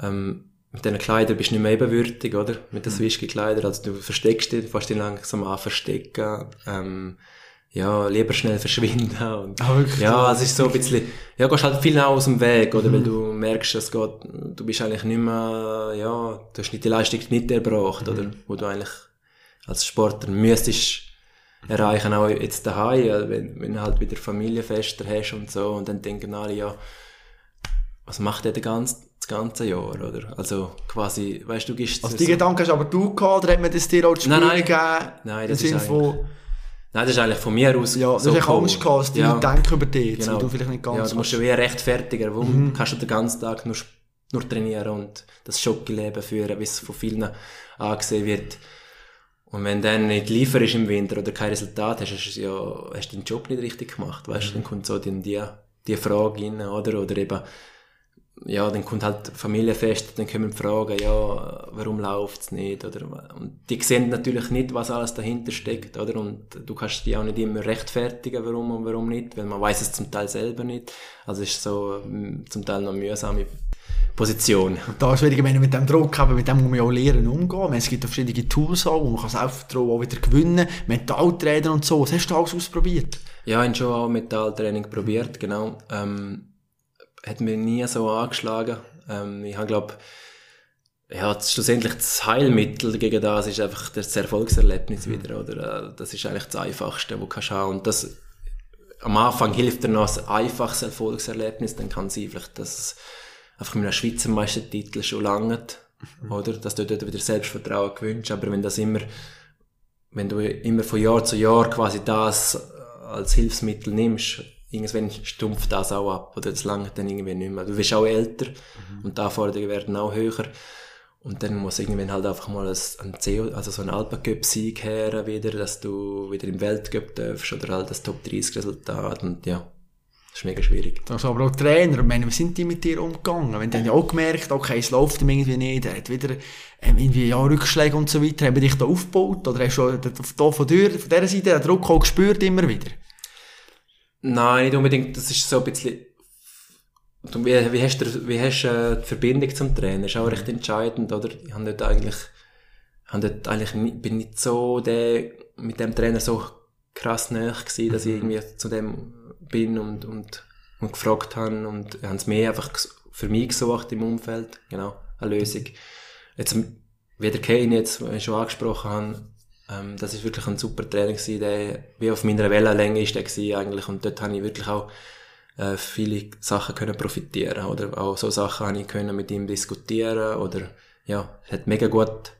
ähm, mit diesen Kleidern bist du nicht mehr ebenwürdig, oder? Mit den Swisky-Kleidern. Also du versteckst dich, fast dich langsam an verstecken. Ähm, ja, lieber schnell verschwinden. Und, Ah, wirklich? ja, es ist so ein bisschen, ja, gehst halt viel aus dem Weg, oder? Weil du merkst, es geht, du bist eigentlich nicht mehr, ja, du hast nicht die Leistung nicht erbracht, oder? Wo du eigentlich als Sportler müsstest erreichen, auch jetzt daheim, ja, wenn, wenn du halt wieder Familienfester hast und so, und dann denken alle, ja, was macht der den ganzen, ganze Jahr, oder? Also, quasi, weißt du, gehst Also, die Gedanken hast aber du gehabt, oder hat man das dir auch zu spüren Nein, nein. gegeben? Nein, das ist von, Nein, das ist eigentlich von mir aus ja, du so hast echt gekommen. Angst gehabt, was die Ja. Denken über dich, Genau. du vielleicht nicht ganz Ja, du musst ja wie rechtfertigen. Warum kannst du den ganzen Tag nur, nur trainieren und das Schockeleben führen, wie es von vielen angesehen wird. Und wenn dann nicht lieferst im Winter oder kein Resultat hast, hast du ja, hast du den Job nicht richtig gemacht, weißt du, dann kommt so die, die, die Frage rein, oder? Oder eben, ja, dann kommt halt Familienfest, dann kommen Fragen, ja, warum läuft's nicht, oder? Und die sehen natürlich nicht, was alles dahinter steckt, oder? Und du kannst die auch nicht immer rechtfertigen, warum und warum nicht, weil man weiß es zum Teil selber nicht. Also es ist so mm, zum Teil noch eine mühsame Position. Da ist wenn du mit dem Druck haben, mit dem muss man ja auch lernen umgehen. Es gibt verschiedene Tools auch, wo man kann Selbstvertrauen auch wieder gewinnen Mentaltrainer und so. Was hast du alles ausprobiert? Ja, ich habe schon auch Metalltraining probiert, genau. Ähm, hat mir nie so angeschlagen. Ähm, ich habe, glaube ja, schlussendlich das Heilmittel gegen das ist einfach das Erfolgserlebnis wieder, oder? Äh, Das ist eigentlich das Einfachste, wo du kannst haben. Und das, am Anfang hilft dir noch ein einfaches Erfolgserlebnis, dann kann es sein, vielleicht, dass es einfach mit einem Schweizer Meistertitel schon langt, oder? Dass du dort wieder Selbstvertrauen gewünscht. Aber wenn das immer, wenn du immer von Jahr zu Jahr quasi das als Hilfsmittel nimmst, irgendwann stumpft das auch ab, oder das langt dann irgendwie nicht mehr. Du wirst auch älter und die Anforderungen werden auch höher. Und dann muss irgendwann halt einfach mal ein, CO, also so ein Alpencup-Sieg her wieder, dass du wieder im Weltcup darfst oder halt das Top-30-Resultat und ja, das ist mega schwierig. Also aber auch Trainer, ich meine, wie sind die mit dir umgegangen? Wenn die ja auch gemerkt, okay, es läuft ihm irgendwie nicht, er hat wieder ähm, irgendwie ja, Rückschläge und so weiter, haben die dich da aufgebaut? Oder hast du da von, von, dir, von dieser Seite den Druck auch gespürt immer wieder? Nein, nicht unbedingt. Das ist so ein bisschen. Wie, wie hast du wie hast, äh, die Verbindung zum Trainer? Ist auch recht entscheidend, oder? Ich habe dort eigentlich, habe dort eigentlich bin nicht so der, mit dem Trainer so krass nahe gewesen, dass ich irgendwie zu dem bin und, und, und gefragt habe und haben es mehr einfach für mich gesucht im Umfeld. Genau, eine Lösung. Jetzt, wie der Kane jetzt, schon angesprochen habe, ähm, das ist wirklich ein super Trainer gewesen, der wie auf meiner Wellenlänge ist der gewesen eigentlich. Und dort habe ich wirklich auch äh, viele Sachen können profitieren. Oder auch so Sachen habe ich können mit ihm diskutieren. Oder ja, es hat mega gut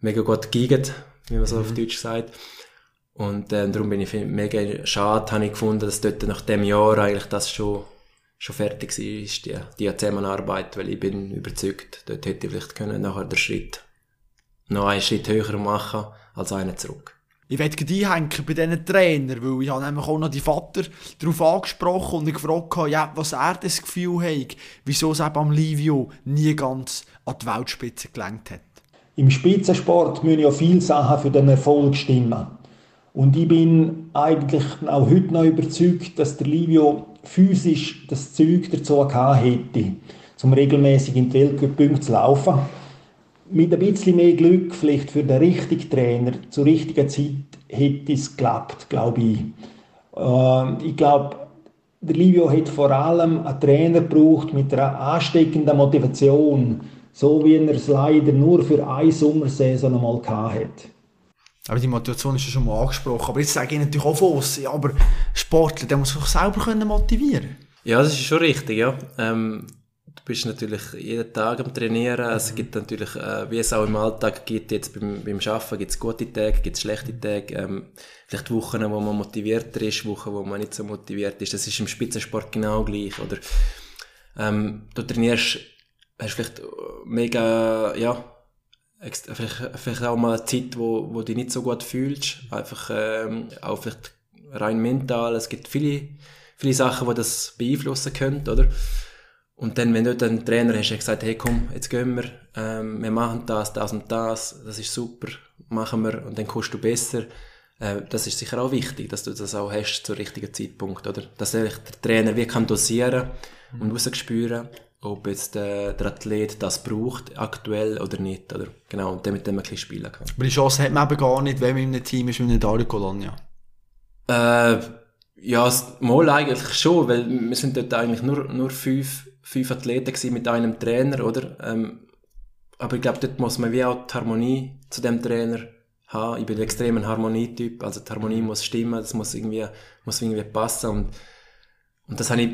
mega gut geigert, wie man so auf Deutsch sagt. Und äh, darum bin ich mega schade, habe ich gefunden, dass dort nach dem Jahr eigentlich das schon schon fertig war, ist die, die Zusammenarbeit, weil ich bin überzeugt, dort hätte ich vielleicht können nachher den Schritt noch einen Schritt höher machen als einen zurück. Ich werde einhängen bei diesen Trainern, weil ich habe nämlich auch noch die Vater darauf angesprochen und ich gefragt habe, ja, was er das Gefühl hat, wieso es eben am Livio nie ganz an die Weltspitze gelangt hat. Im Spitzensport müssen ja viele Sachen für den Erfolg stimmen. Und ich bin eigentlich auch heute noch überzeugt, dass der Livio physisch das Zeug dazu gehabt hätte, um regelmäßig in die Weltcup zu laufen. Mit ein bisschen mehr Glück, vielleicht für den richtigen Trainer, zur richtigen Zeit, hätte es geklappt, glaube ich. Äh, ich glaube, der Livio hat vor allem einen Trainer gebraucht mit einer ansteckenden Motivation, so wie er es leider nur für eine Sommersaison einmal hatte. Aber die Motivation ist ja schon mal angesprochen. Aber jetzt sage ich natürlich auch von ja, aber Sportler, der muss sich selber können motivieren Ja, das ist schon richtig, ja. Ähm, bist natürlich jeden Tag am Trainieren. Mhm. Es gibt natürlich, äh, wie es auch im Alltag gibt, jetzt beim, beim Arbeiten, gibt es gute Tage, gibt es schlechte Tage. Ähm, vielleicht Wochen, wo man motivierter ist, Wochen, wo man nicht so motiviert ist. Das ist im Spitzensport genau gleich, oder? Ähm, du trainierst, hast vielleicht mega, ja, vielleicht, vielleicht auch mal eine Zeit, wo, wo du dich nicht so gut fühlst. Einfach ähm, auch vielleicht rein mental. Es gibt viele, viele Sachen, die das beeinflussen können, oder? Und dann, wenn du dann einen Trainer hast, der gesagt, hey komm, jetzt gehen wir, ähm, wir machen das, das und das, das ist super, machen wir und dann kommst du besser. Äh, das ist sicher auch wichtig, dass du das auch hast zum richtigen Zeitpunkt, oder? Dass der Trainer wie kann dosieren und rausspüren ob jetzt der, der Athlet das braucht, aktuell oder nicht, oder? Genau, und damit man ein bisschen spielen kann. Aber die Chance hat man eben gar nicht, wenn man in einem Team ist wie in Dario Colonia. Äh, ja, mal eigentlich schon, weil wir sind dort eigentlich nur, nur fünf, fünf Athleten mit einem Trainer, oder? Ähm, aber ich glaube, dort muss man wie auch die Harmonie zu dem Trainer haben. Ich bin ein extremer Harmonietyp, also die Harmonie muss stimmen, das muss irgendwie, muss irgendwie passen und, und das habe ich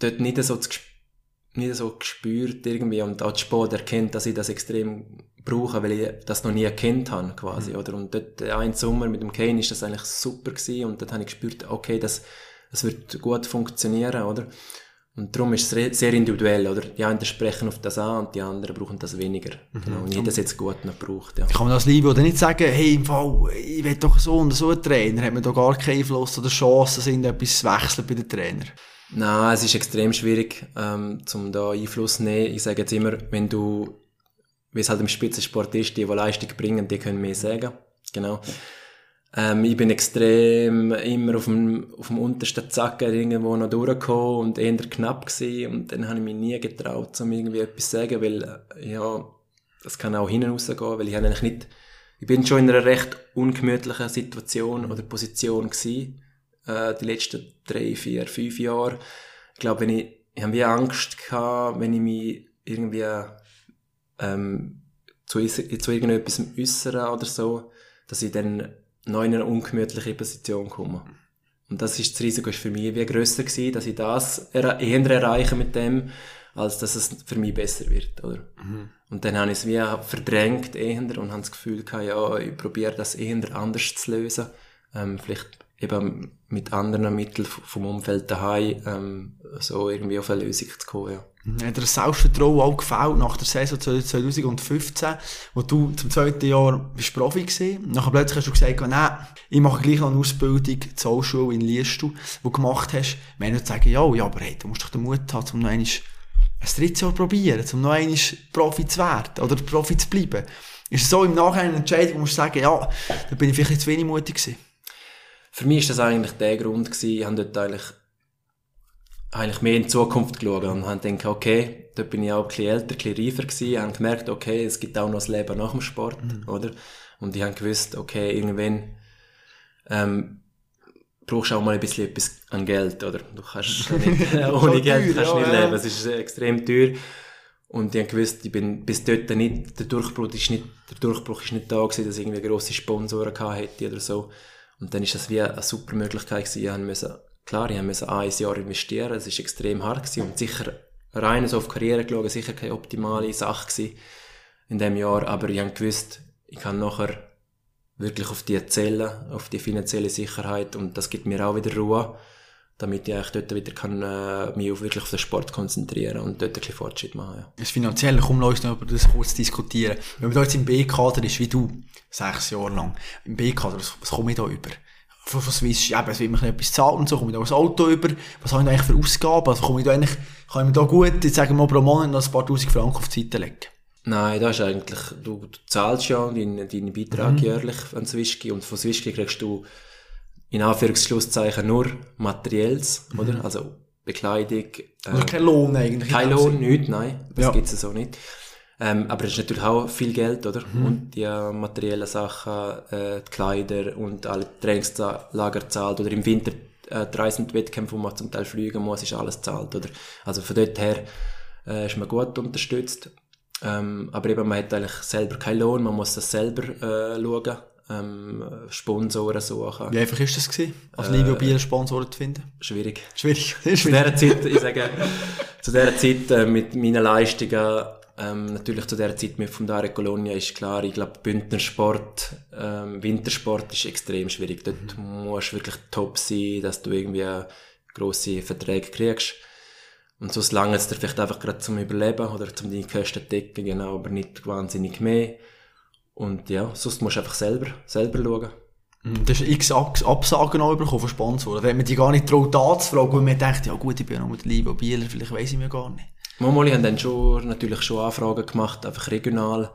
dort nicht so nicht so gespürt irgendwie und auch die Sport erkennt, dass ich das extrem brauche, weil ich das noch nie erkannt habe quasi, mhm. oder? Und dort, ein Sommer mit dem Kane ist das eigentlich super gewesen und dort habe ich gespürt, okay, das, das wird gut funktionieren, oder? Und darum ist es sehr individuell, oder? Die einen sprechen auf das an und die anderen brauchen das weniger. Mhm. Genau. Und jeder jetzt gut noch braucht, ja. Kann man das lieben oder nicht sagen, hey, im Fall, ich will doch so und so einen Trainer, hat man da gar keinen Einfluss oder Chancen, sind etwas zu wechseln bei den Trainer? Nein, es ist extrem schwierig, ähm, zum da Einfluss zu nehmen. Ich sage jetzt immer, wenn du, wie es halt im Spitzensport ist, die, die Leistung bringen, die können mehr sagen. Genau. Ähm, ich bin extrem immer auf dem, auf dem untersten Zacken irgendwo noch durchgekommen und eher knapp gewesen. Und dann habe ich mich nie getraut, um irgendwie etwas zu sagen, weil, äh, ja, das kann auch hinten rausgehen, weil ich eigentlich nicht, ich bin schon in einer recht ungemütlichen Situation oder Position gewesen äh, die letzten drei, vier, fünf Jahre. Ich glaube, wenn ich, ich habe wie Angst gehabt, wenn ich mich irgendwie ähm, zu, zu irgendetwas äußere oder so, dass ich dann noch in eine ungemütliche Position komme. Und das ist das Risiko ist für mich wie grösser gewesen, dass ich das eher erreiche mit dem, als dass es für mich besser wird, oder? Mhm. Und dann habe ich es wie verdrängt eher und habe das Gefühl gehabt, ja, ich probiere das eher anders zu lösen. Ähm, vielleicht eben mit anderen Mitteln vom Umfeld daheim ähm, so irgendwie auf eine Lösung zu kommen. Ja. Mhm. Dir das Selbstvertrauen auch gefällt nach der Saison 2015, wo du zum zweiten Jahr bist Profi gewesen. Nachher plötzlich hast du gesagt, nein, ich mache gleich noch eine Ausbildung zur Hochschule in Liestal, die du gemacht hast. Wir nicht sagen, ja, ja, aber hey, du musst doch den Mut haben, um noch einmal ein drittes Jahr probieren, um noch einmal Profi zu werden oder Profi zu bleiben. Ist es so im Nachhinein eine Entscheidung, wo du sagen, ja, da bin ich vielleicht zu wenig mutig gewesen? für mich ist das eigentlich der Grund gewesen. Ich dort eigentlich, eigentlich mehr in die Zukunft geschaut und habe gedacht, okay, dort bin ich auch ein bisschen älter, ein bisschen reifer gewesen. Habe gemerkt, okay, es gibt auch noch das Leben nach dem Sport, mhm. oder? Und ich habe gewusst, okay, irgendwann, ähm, brauchst du auch mal ein bisschen etwas an Geld, oder? Du kannst nicht, ohne Geld kannst du nicht leben. Es ist extrem teuer. Und ich habe gewusst, ich bin bis dort nicht, der Durchbruch ist nicht, der Durchbruch ist nicht da gewesen, dass ich irgendwie grosse Sponsoren gehabt hätte oder so. Und dann ist das wie eine super Möglichkeit gewesen. Ich musste, klar, ich musste ein Jahr investieren. Es war extrem hart gewesen und sicher rein so auf Karriere geschaut, sicher keine optimale Sache gewesen in dem Jahr. Aber ich habe gewusst, ich kann nachher wirklich auf die zählen, auf die finanzielle Sicherheit und das gibt mir auch wieder Ruhe, damit ich eigentlich dort wieder kann, äh, mich auf wirklich auf den Sport konzentrieren und dort ein bisschen Fortschritt machen. Ja. Das Finanzielle, komm, lass uns noch über das kurz diskutieren. Wenn man da jetzt im B-Kader ist, wie du, Sechs Jahre lang. Im BK, was, was komme ich da über? Von, von Swiss, eben, es wird mir etwas zahlt und so, komme ich da das Auto über, was habe ich da eigentlich für Ausgaben? Also komme ich da eigentlich, kann ich mir da gut, jetzt sagen wir mal pro Monat noch ein paar tausend Franken auf die Seite legen? Nein, das ist eigentlich, du, du zahlst ja deinen, deinen Beitrag Mhm. jährlich an Swissky und von Swissky kriegst du in Anführungsschlusszeichen nur Materielles, oder? Also Bekleidung, äh, Also kein Lohn eigentlich. kein Lohn, nichts, nein, das Ja. gibt's so nicht. Ähm, aber es ist natürlich auch viel Geld, oder? Mhm. Und die äh, materiellen Sachen, äh, die Kleider und alle Trainingslager zahlt oder im Winter äh, die Reisen- und Wettkämpfe, wo man zum Teil fliegen muss, ist alles zahlt, oder? Also von dort her äh, ist man gut unterstützt. Ähm, aber eben, man hat eigentlich selber keinen Lohn, man muss das selber äh, schauen, ähm, Sponsoren suchen. Wie einfach ist das gewesen, Äh, als Livio Bier Sponsoren zu finden? Schwierig. Schwierig. Sehr Zu schwierig. dieser Zeit, ich sage, zu dieser Zeit äh, mit meinen Leistungen, ähm, natürlich zu dieser Zeit mit vom Dare Colonia ist klar, ich glaube, Bündnersport, ähm, Wintersport ist extrem schwierig. Dort musst du wirklich top sein, dass du irgendwie grosse Verträge kriegst. Und sonst lange es dir vielleicht einfach gerade zum Überleben oder zum deine Kosten decken, genau, aber nicht wahnsinnig mehr. Und ja, sonst musst du einfach selber, selber schauen. Du hast x Abs- Absagen auch bekommen von Sponsoren. Da hat man die gar nicht traut anzufragen, weil man denkt, ja gut, ich bin ja noch mit Livio Bieler, vielleicht weiss ich mir gar nicht. Momoli haben dann schon, natürlich schon Anfragen gemacht, einfach regional.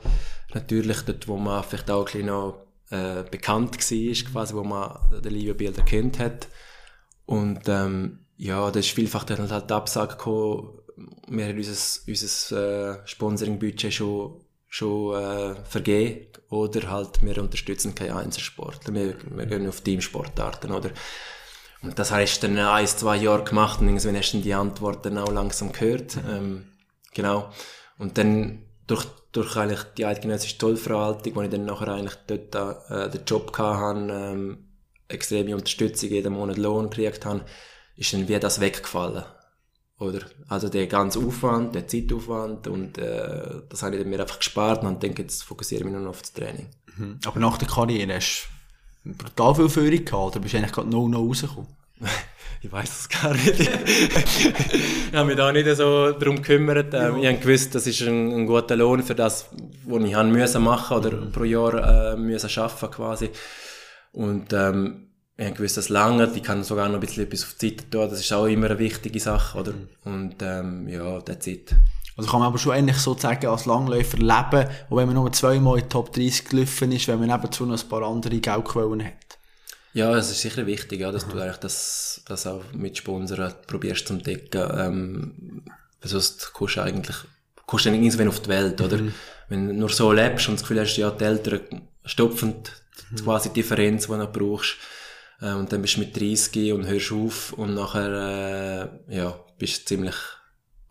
Natürlich dort, wo man vielleicht auch ein bisschen noch, äh, bekannt war, quasi, wo man den Livio Bilder kennt hat. Und, ähm, ja, da ist vielfach dann halt die Absage gekommen, wir haben unser, unser äh, Sponsoring-Budget schon, schon äh, vergeben. Oder halt, wir unterstützen keinen Einzelsport. Wir, wir gehen auf Teamsportarten, oder? Und das hast du dann ein, zwei Jahre gemacht und irgendwann hast du die Antwort dann auch langsam gehört. Ähm, genau. Und dann durch, durch eigentlich die eidgenössische Zollverwaltung, wo ich dann nachher eigentlich dort äh, den Job hatte, ähm, extreme Unterstützung, jeden Monat Lohn gekriegt habe, ist dann wie das weggefallen. Oder? Also der ganze Aufwand, der Zeitaufwand und äh, das habe ich dann mir einfach gespart und denke, jetzt fokussiere ich mich nur noch auf das Training. Aber nach der Karriere hast du brutal viel Führung gehabt, oder bist du eigentlich gerade no no rausgekommen? Ich weiß es gar nicht. ich habe mich da nicht so darum gekümmert. Ähm, Ich habe gewusst, das ist ein, ein guter Lohn für das, was ich haben müssen machen oder pro Jahr äh, müssen schaffen quasi. Und ähm, ich habe gewusst, das lange. Ich kann sogar noch ein bisschen etwas auf die Seite tun. Das ist auch immer eine wichtige Sache, oder? Und ähm, ja, that's it. Also kann man aber schon eigentlich so sagen, als Langläufer leben, auch wenn man nur zweimal in die Top 30 gelaufen ist, wenn man nebenzu noch ein paar andere Geldquellen hat. Ja, es ist sicher wichtig, ja, dass du eigentlich das, das auch mit Sponsoren probierst zu decken. Ähm, sonst kommst du eigentlich, kommst du dann irgendwann auf die Welt, oder? Wenn du nur so lebst und das Gefühl hast, ja, die Eltern stopfen quasi die Differenz, die du brauchst. Äh, und dann bist du mit 30 und hörst auf und nachher, äh, ja, bist du ziemlich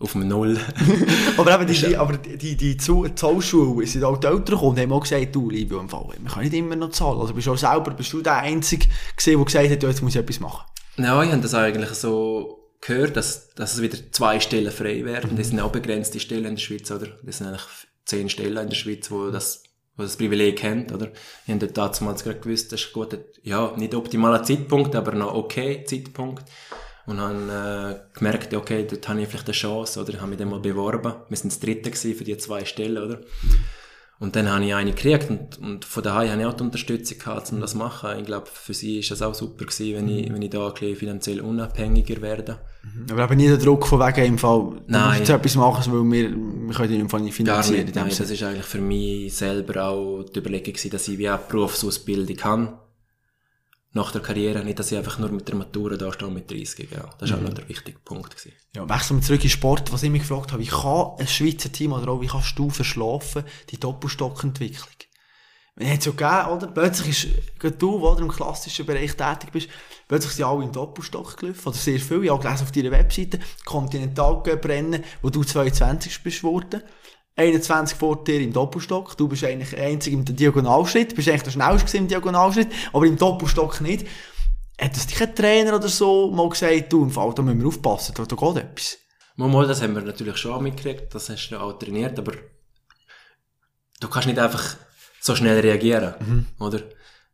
auf dem Null. Aber eben, die, die, aber die, die, Zollschule, sind auch die Eltern gekommen und haben auch gesagt, du, Livio, im Fall, man kann nicht immer noch zahlen. Also bist du auch selber, bist du der Einzige gewesen, der gesagt hat, ja, jetzt muss ich etwas machen. Ja, ich habe das eigentlich so gehört, dass, dass es wieder zwei Stellen frei werden. Das sind auch begrenzte Stellen in der Schweiz, oder? Das sind eigentlich zehn Stellen in der Schweiz, wo das, wo das Privileg haben, oder? Ich habe dort damals gerade gewusst, das ist ein guter, ja, nicht optimaler Zeitpunkt, aber noch okay Zeitpunkt. Und habe äh, gemerkt, okay, dort habe ich vielleicht eine Chance, oder? Habe mich dann mal beworben. Wir sind das dritte gewesen für die zwei Stellen, oder? Und dann habe ich eine gekriegt und, und von daheim habe ich auch die Unterstützung gehabt, um das zu machen. Ich glaube, für sie ist das auch super gewesen, wenn ich, wenn ich da ein bisschen finanziell unabhängiger werde. Aber eben nie der Druck von wegen, im Fall, du Nein. musst jetzt etwas machen, weil wir, wir können im Fall nicht Gar finanzieren. nicht. in dem Nein, das ist eigentlich für mich selber auch die Überlegung gewesen, dass ich wie eine Berufsausbildung kann. Nach der Karriere, nicht, dass ich einfach nur mit der Matura da stehe mit 30, ja. Das ist auch noch der wichtige Punkt gewesen. Ja, wechseln wir zurück in Sport. Was ich mich gefragt habe, wie kann ein Schweizer Team oder auch wie kannst du verschlafen, die Doppelstockentwicklung? Man hat es ja gegeben, oder? Plötzlich ist, gerade du, wo du im klassischen Bereich tätig bist, plötzlich sind alle im Doppelstock gelaufen. Oder sehr viele. Ich habe gelesen auf deiner Webseite, Continental brennen, wo du 22 bist geworden. 21 vor dir im Doppelstock. Du bist eigentlich einzig im Diagonalschritt. Bist eigentlich der schnellste im Diagonalschritt, aber im Doppelstock nicht. Hat das dich ein Trainer oder so mal gesagt, du, im Fall, da müssen wir aufpassen, da, da geht etwas? Mal, das haben wir natürlich schon mitgekriegt, das hast du auch trainiert, aber du kannst nicht einfach so schnell reagieren, oder?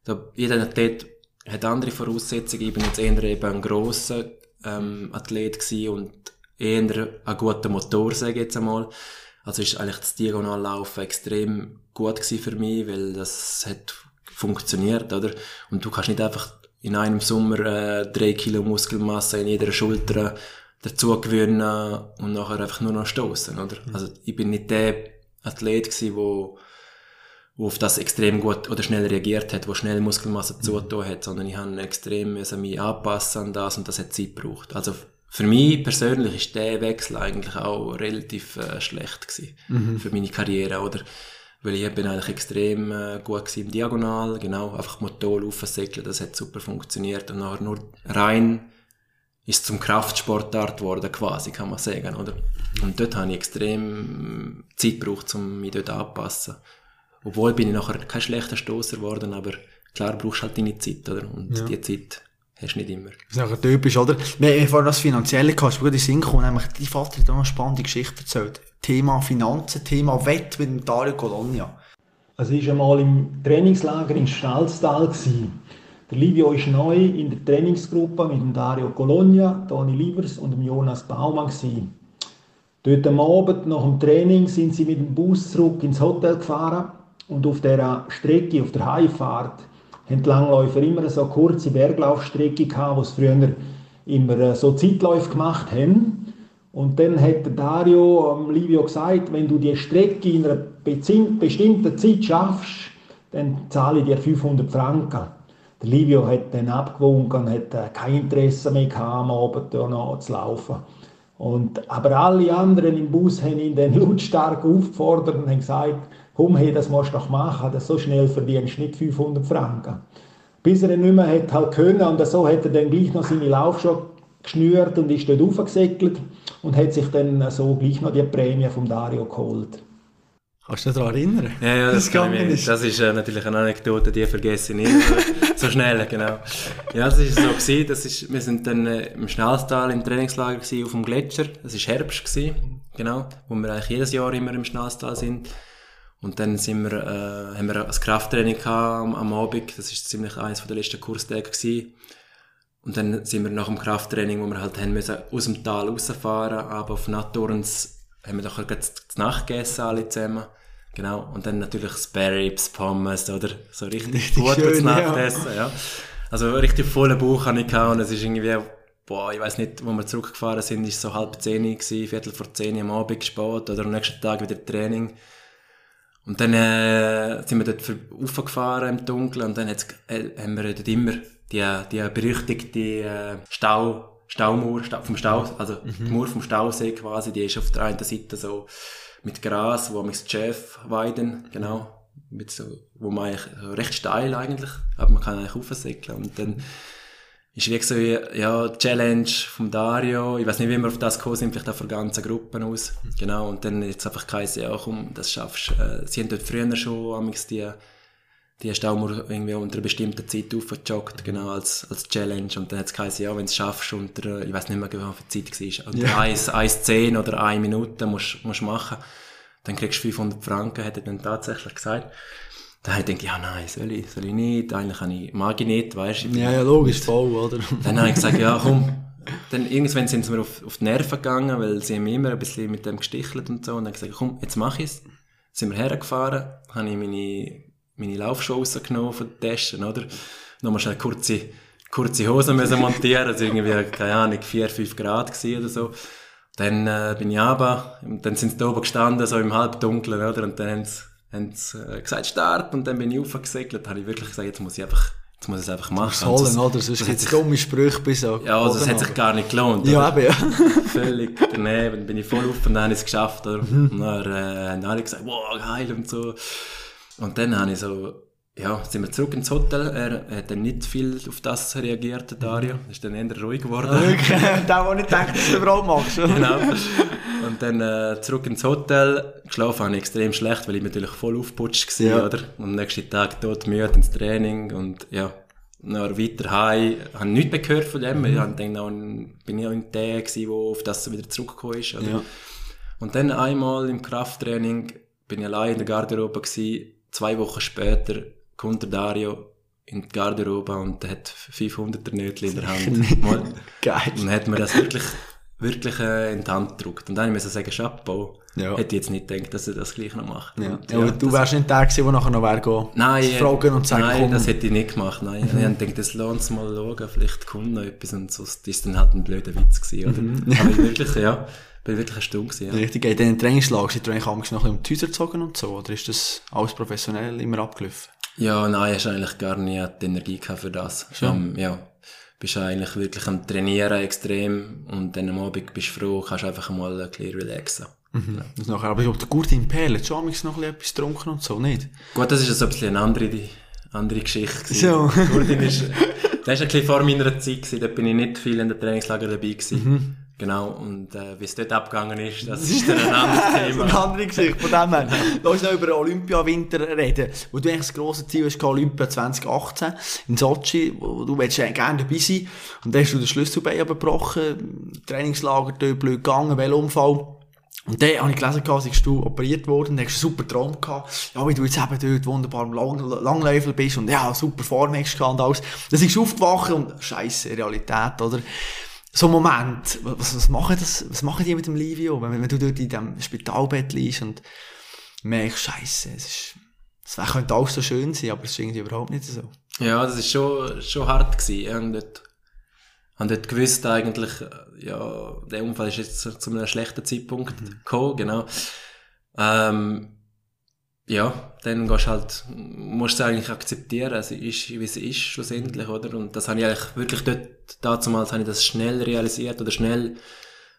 Da, jeder Athlet hat andere Voraussetzungen, ich bin jetzt eher eben ein grosser ähm, Athlet gewesen und eher ein guter Motor, sage ich jetzt einmal. Also ist eigentlich das Diagonallaufen extrem gut gewesen für mich, weil das hat funktioniert, oder? Und du kannst nicht einfach in einem Sommer äh, drei Kilo Muskelmasse in jeder Schulter dazu gewinnen und nachher einfach nur noch stoßen, oder? Also ich bin nicht der Athlet gewesen, wo wo auf das extrem gut oder schnell reagiert hat, wo schnell Muskelmasse mhm. zugetan hat, sondern ich habe extrem mich anpassen an das und das hat Zeit gebraucht. Also für mich persönlich ist der Wechsel eigentlich auch relativ äh, schlecht gewesen mhm. für meine Karriere, oder? Weil ich bin eigentlich extrem äh, gut gewesen im Diagonal, genau, einfach Motor aufsäckeln, das hat super funktioniert und nachher nur rein ist zum Kraftsportart geworden, quasi, kann man sagen, oder? Und dort habe ich extrem Zeit gebraucht, um mich dort anzupassen. Obwohl bin ich nachher kein schlechter Stoßer geworden, aber klar brauchst du halt deine Zeit, oder? Und ja. die Zeit hast du nicht immer. Das ist nachher typisch, oder? Wir haben vorhin das Finanzielle gehabt, ist gut in Sinn gekommen, nämlich, dein Vater hat auch eine spannende Geschichte erzählt. Thema Finanzen, Thema Wett mit Dario Colonia. Also ich war einmal im Trainingslager in Schnalztal. Der Livio ist neu in der Trainingsgruppe mit dem Dario Colonia, Toni Liebers und dem Jonas Baumann. Gewesen. Dort am Abend nach dem Training sind sie mit dem Bus zurück ins Hotel gefahren und auf der Strecke, auf der Heimfahrt, haben die immer so kurze Berglaufstrecke gehabt, sie früher immer äh, so Zeitläufe gemacht haben. Und dann hat Dario ähm, Livio gesagt, wenn du die Strecke in einer bestimmten Zeit schaffst, dann zahle ich dir 500 Franken. Der Livio hat dann abgewunken hat äh, kein Interesse mehr gehabt, am noch zu laufen. Und, aber alle anderen im Bus haben ihn dann lautstark aufgefordert und haben gesagt, komm, hey, das musst du doch machen, das so schnell verdienst du nicht 500 Franken. Bis er nicht mehr hat halt können und so hat er dann gleich noch seine Laufschuhe geschnürt und ist dort aufgesäckelt und hat sich dann so gleich noch die Prämie vom Dario geholt. Kannst du dich daran erinnern? Ja, ja das, das, mich, das ist äh, natürlich eine Anekdote, die vergesse ich nicht so schnell, genau. Ja, das ist so gewesen, das ist, wir sind dann äh, im Schnalstal im Trainingslager gewesen, auf dem Gletscher, das ist Herbst gewesen, genau, wo wir eigentlich jedes Jahr immer im Schnalstal sind. Und dann sind wir, äh, haben wir ein Krafttraining gehabt am, am Abend. Das ist ziemlich eines der letzten Kurstage gewesen. Und dann sind wir nach dem Krafttraining, wo wir halt haben müssen, aus dem Tal rausfahren, aber auf Naturens haben wir doch das Nacht gegessen, alle zusammen. Genau. Und dann natürlich Spare Ribs, Pommes, oder? So richtig, richtig gutes Nachtessen, ja. ja. Also richtig vollen Bauch hatte ich gehabt und es ist irgendwie, boah, ich weiß nicht, wo wir zurückgefahren sind, ist so halb zehn gewesen, viertel vor zehn am Abend gespät oder am nächsten Tag wieder Training. Und dann äh, sind wir dort aufgefahren im Dunkeln und dann äh, haben wir dort immer die, die berüchtigte äh, Stau, Staumauer Stau, vom Stau, also mhm. die Mauer vom Stausee quasi, die ist auf der einen Seite so mit Gras, wo man das Chef weiden, genau, mit so, wo man eigentlich recht steil eigentlich, aber man kann eigentlich aufsäckeln und dann ist wie so, ja, Challenge vom Dario. Ich weiß nicht, wie wir auf das gekommen sind, vielleicht auch von ganzen Gruppen aus. Genau. Und dann jetzt einfach geheißen, ja, komm, das schaffst äh, Sie haben dort früher schon die, die Staumauer irgendwie unter einer bestimmten Zeit aufgejoggt, genau, als, als Challenge. Und dann hat es geheißen, ja, wenn du es schaffst, unter, ich weiß nicht mehr genau, wie viel Zeit war, unter ja. 1,10 oder 1 Minute musst du machen, dann kriegst du 500 Franken, hat er dann tatsächlich gesagt. Dann habe ich gedacht, ja nein, soll ich, soll ich nicht, eigentlich habe ich, mag ich nicht, weißt du. Ja, ja, logisch, voll, oder? Dann habe ich gesagt, ja komm, dann irgendwann sind sie mir auf, auf die Nerven gegangen, weil sie haben mich immer ein bisschen mit dem gestichelt und so, und dann habe ich gesagt, komm, jetzt mache ich es. Sind wir hergefahren, habe ich meine, meine Laufschuhe rausgenommen von den Taschen, oder? Nochmal schnell kurze, kurze Hosen müssen montieren, also irgendwie, keine Ahnung, 4, 5 Grad gewesen oder so. Dann äh, bin ich und dann sind sie da oben gestanden, so im Halbdunkeln, oder? Und dann haben sie haben sie äh, gesagt, Start, und dann bin ich aufgesegelt, habe ich wirklich gesagt, jetzt muss ich einfach, jetzt muss ich es einfach machen. Holen, oder? Sonst gibt es dumme Sprüche bis so. Ja, also es hat sich gar nicht gelohnt. Ja, eben, ja. Völlig daneben, dann bin ich voll auf und dann habe ich es geschafft, oder? Mhm. Und dann äh, haben alle gesagt, wow, geil und so. Und dann habe ich so, ja, sind wir zurück ins Hotel. Er hat dann nicht viel auf das reagiert, Dario. Er ist dann eher ruhig geworden. Okay, der, der nicht denkt, dass du überhaupt machst. genau. Und dann äh, zurück ins Hotel. Geschlafen habe ich extrem schlecht, weil ich natürlich voll aufgeputscht war, ja. oder? Und am nächsten Tag tot müde ins Training und ja. Dann weiter heim, Ich habe nichts mehr gehört von dem. Mhm. Ich habe gedacht, bin ich auch in der der auf das wieder zurückgekommen ist. Oder? Ja. Und dann einmal im Krafttraining bin ich allein in der Garderobe gewesen. Zwei Wochen später kommt der Dario in die Garderobe und hat 500er Nötchen in der Hand. Geil. Und hat mir das wirklich wirklich äh, in die Hand gedrückt. Und dann musste ich sagen, Chapeau. Ja. Hätte ich jetzt nicht gedacht, dass er das gleich noch macht. Ja. Und, Ja, aber du wärst nicht der gewesen, der nachher noch wäre gehen, Nein, fragen und sagen, nein komm. das hätte ich nicht gemacht. Nein. Ich habe gedacht, das lohnt es mal schauen, vielleicht kommt noch etwas und sonst ist dann halt ein blöder Witz gewesen, oder? Aber ich wirklich, ja, bin wirklich eine Stunde gewesen, ja. Richtig, in diesen Trainingslagen sind ihr eigentlich noch ein bisschen um die Häuser gezogen und so, oder ist das alles professionell immer abgelaufen? Ja, nein, hast eigentlich gar nie die Energie gehabt für das. Schon? Ähm, ja. Bist eigentlich wirklich am Trainieren extrem und dann am Abend bist du froh, kannst einfach mal ein bisschen relaxen. Das nachher, aber ich glaube, der Gurtin Perl hat schon noch ein bisschen etwas getrunken und so, nicht? Gut, das ist so ein bisschen eine andere, andere Geschichte. So. Gurdin ist, das ist ein bisschen vor meiner Zeit gewesen, da bin ich nicht viel in den Trainingslager dabei gewesen. Genau, und äh, wie es dort abgegangen ist, das ist dann ein anderes Das ist eine Thema. andere Geschichte. Von dem her, lass noch über Olympiawinter reden. Wo du eigentlich das grosse Ziel hast, Olympia 2018 in Sochi, wo du willst gerne dabei sein. Und dann hast du den Schlüsselbein gebrochen, Trainingslager dort blöd gegangen, Velounfall. Und dann habe ich gelesen, dass du operiert worden, dann hast einen super Traum gehabt, ja, wie du jetzt eben dort wunderbar im Lang Langläufel bist und ja, super Form hast und alles. Dann bist du aufgewacht und scheisse Realität, oder? So ein Moment, was, was machen das, was machen die mit dem Livio, wenn, wenn du dort in diesem Spitalbett liegst und merkst, scheisse, es ist, es könnte alles so schön sein, aber es ist irgendwie überhaupt nicht so. Ja, das ist schon, schon hart gewesen. Habe dort, habe dort gewusst eigentlich, ja, der Unfall ist jetzt zu, einem schlechten Zeitpunkt gekommen, genau. Ähm, ja, dann gehst halt, musst du es eigentlich akzeptieren, es ist, wie es ist, schlussendlich, oder? Und das habe ich eigentlich wirklich dort, damals habe ich das schnell realisiert oder schnell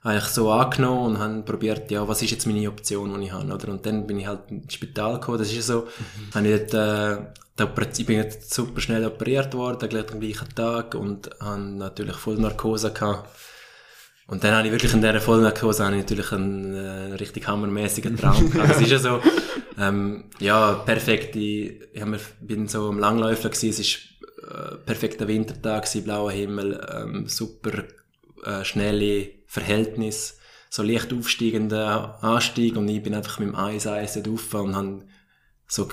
eigentlich so angenommen und habe probiert, ja, was ist jetzt meine Option, die ich habe, oder? Und dann bin ich halt ins Spital gekommen, das ist ja so, habe ich dort, äh, ich bin jetzt super schnell operiert worden, gleich am gleichen Tag und habe natürlich Vollnarkose gehabt. Und dann habe ich wirklich in dieser Vollnarkose habe ich natürlich einen äh, richtig hammermäßigen Traum gehabt. Das ist ja so, ähm, ja, perfekt. Ich, hab bin so am Langläufer gewesen, es ist äh, perfekter Wintertag gewesen, blauer Himmel, ähm, super äh, schnelle Verhältnis, so leicht aufsteigender Anstieg und ich bin einfach mit dem Eis Eis rauf und habe so,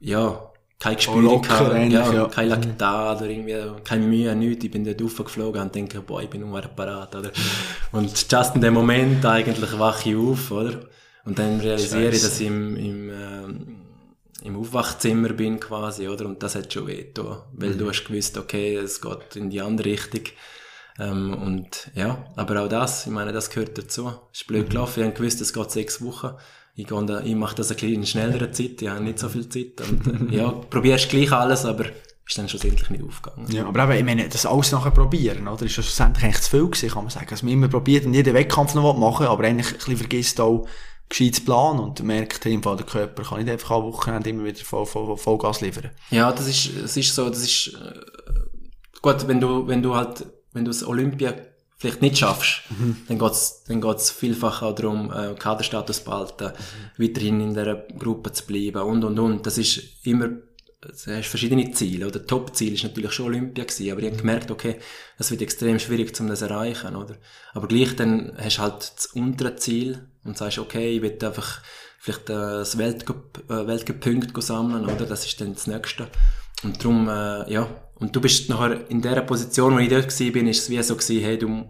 ja, kein Gespür locker gehabt, ja, ja. kein Laktat oder irgendwie, keine Mühe, nichts. Ich bin dort raufgeflogen und denke, boah, ich bin nur parat, oder? Und just in dem Moment eigentlich wache ich auf, oder? Und dann realisiere ich, Scheisse. dass ich im, im, ähm, im Aufwachzimmer bin quasi, oder? Und das hat schon weh getan, weil Mhm. du hast gewusst, okay, es geht in die andere Richtung. Ähm, und ja, aber auch das, ich meine, das gehört dazu. Es ist Mhm. blöd gelaufen, ich habe gewusst, es geht sechs Wochen. Ich, gehe da, ich mache das ein bisschen in schnellerer Zeit, ich habe nicht so viel Zeit. Und äh, ja, probierst gleich alles, aber ist dann schlussendlich nicht aufgegangen. Ja, aber eben, ich meine, das alles nachher probieren, oder? Ist ja schlussendlich eigentlich zu viel gewesen, kann man sagen. Dass man immer probiert und jeden Wettkampf noch machen aber eigentlich ein bisschen vergisst auch, gescheit zu planen und merkt, hey, im Fall der Körper kann nicht einfach am Wochenende immer wieder voll, voll, Vollgas liefern. Ja, das ist, es ist so, das ist, äh, gut, wenn du, wenn du halt, wenn du das Olympia vielleicht nicht schaffst, dann geht's, dann geht's vielfach auch darum, äh, Kaderstatus zu behalten, weiterhin in der Gruppe zu bleiben und, und, und. Das ist immer, du hast verschiedene Ziele, oder? Top-Ziel ist natürlich schon Olympia gewesen, aber ich habe gemerkt, okay, das wird extrem schwierig, um das zu erreichen, oder? Aber gleich dann hast du halt das untere Ziel und sagst, okay, ich will einfach vielleicht äh, das Weltcup, äh, Weltcup-Punkt sammeln, oder? Das ist dann das Nächste. Und darum, äh, ja. Und du bist nachher in der Position, wo ich dort war, bin, ist es wie so gewesen, hey, du,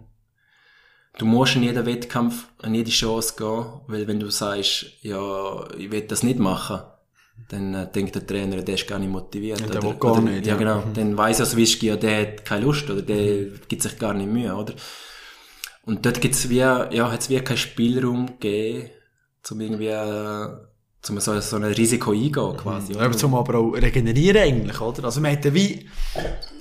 du musst in jeden Wettkampf, an jede Chance gehen, weil wenn du sagst, ja, ich will das nicht machen, dann äh, denkt der Trainer, der ist gar nicht motiviert. Ja, der oder, gar oder, nicht, Ja, ja. genau. Dann weiss er Whisky, ja, der hat keine Lust, oder der gibt sich gar nicht Mühe, oder? Und dort gibt's wie, ja, hat's wie keinen Spielraum gegeben, um irgendwie, zum so, so ein Risiko eingehen, quasi. Ja, aber zum aber auch regenerieren eigentlich, oder? Also man ja wie,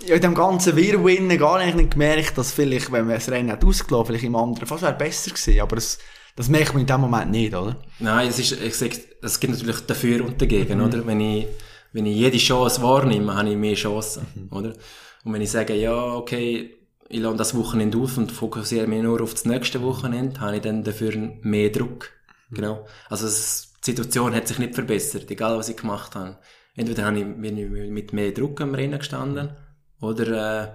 ja, in dem ganzen Wirrwinnen gar nicht gemerkt, dass vielleicht, wenn man das Rennen hat ausgelassen, vielleicht im anderen fast wäre besser gewesen, aber das, das merkt man in dem Moment nicht, oder? Nein, es ist, ich sag, es gibt natürlich dafür und dagegen, oder? Wenn ich, wenn ich jede Chance wahrnehme, habe ich mehr Chancen, oder? Und wenn ich sage, ja, okay, ich lasse das Wochenende auf und fokussiere mich nur auf das nächste Wochenende, habe ich dann dafür mehr Druck. Genau. Also es, die Situation hat sich nicht verbessert, egal was ich gemacht habe. Entweder habe ich, bin ich mit mehr Druck am Rennen gestanden, oder, äh,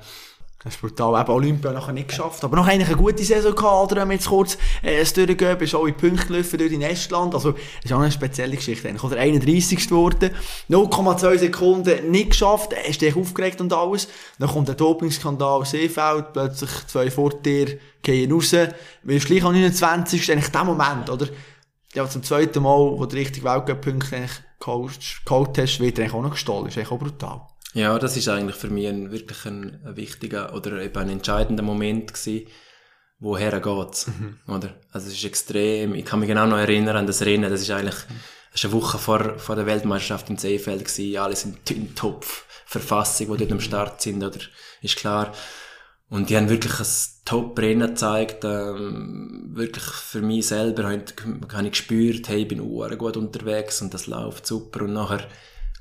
Das ist brutal. Eben Olympia nachher nicht geschafft. Aber noch eigentlich eine gute Saison gehabt, oder? Wenn wir jetzt kurz, äh, es durchgehen, bist in Punkte gelaufen durch in Estland. Also, das ist auch eine spezielle Geschichte eigentlich. Oder 31. geworden. 0,2 Sekunden nicht geschafft. Äh, Hast dich aufgeregt und alles. Dann kommt der Dopingskandal Seefeld. Plötzlich zwei vor dir gehen raus. Wirst gleich am 29. eigentlich der Moment, oder? Ja, zum zweiten Mal, wo du richtig Weltcup-Punkte eigentlich geholt hast, wird er eigentlich auch noch gestohlen. Das ist eigentlich auch brutal. Ja, das ist eigentlich für mich ein, wirklich ein, ein wichtiger oder eben ein entscheidender Moment gewesen, woher geht's, oder? Also es ist extrem, ich kann mich genau noch erinnern an das Rennen, das ist eigentlich, das ist eine Woche vor, vor der Weltmeisterschaft in Seefeld gewesen, alle sind in Top-Verfassung, die dort am Start sind, oder? Ist klar. Und die haben wirklich ein Top-Rennen gezeigt, ähm, wirklich für mich selber habe ich, gespürt, hey, ich bin gut unterwegs und das läuft super und nachher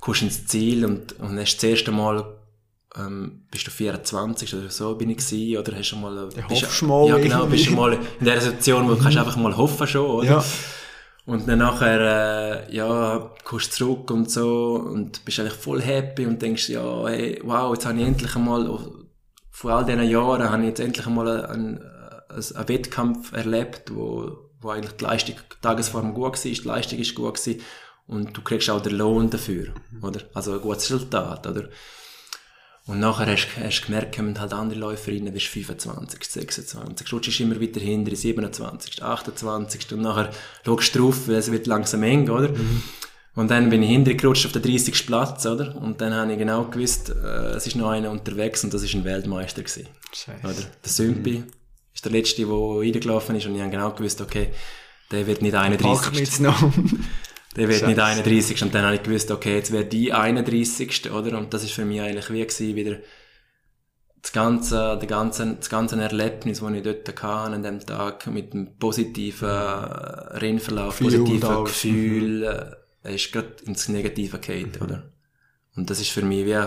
kommst ins Ziel und, und hast das erste Mal ähm, bist du 24 oder so bin ich gewesen, oder hast du mal, bist, hoffst mal ja genau, irgendwie. bist du mal in der Situation, wo du kannst einfach mal hoffen schon, oder? Ja. Und dann nachher, äh, ja, kommst du zurück und so und bist eigentlich voll happy und denkst, ja, hey, wow, jetzt habe ich endlich einmal, vor all diesen Jahren habe ich jetzt endlich einmal einen, einen, einen Wettkampf erlebt, wo, wo eigentlich die Leistung, die Tagesform gut war, die Leistung ist gut gewesen und du kriegst auch den Lohn dafür, oder? Also ein gutes Resultat, oder? Und nachher hast du gemerkt, kommen halt andere Läuferinnen, wirst 25, 26, rutschst immer weiter hinter, 27, 28 und nachher schaust du drauf, weil es wird langsam eng, oder? Und dann bin ich hintergerutscht auf den 30. Platz, oder? Und dann habe ich genau gewusst, äh, es ist noch einer unterwegs und das ist ein Weltmeister gewesen. Scheiße. Oder? Der Sümpi ist der Letzte, der reingelaufen ist und ich habe genau gewusst, okay, der wird nicht Pack mich 31. jetzt noch. Der wird Scheiße. nicht 31. Und dann habe ich gewusst, okay, jetzt wäre die 31. oder? Und das ist für mich eigentlich wie gewesen, wieder das ganze, der ganze, das ganze Erlebnis, das ich dort hatte an dem Tag, mit dem positiven äh, Rennverlauf, Gefühl positiven. Gefühl, äh, er ist gerade ins Negative gefallen, oder? Und das ist für mich wie,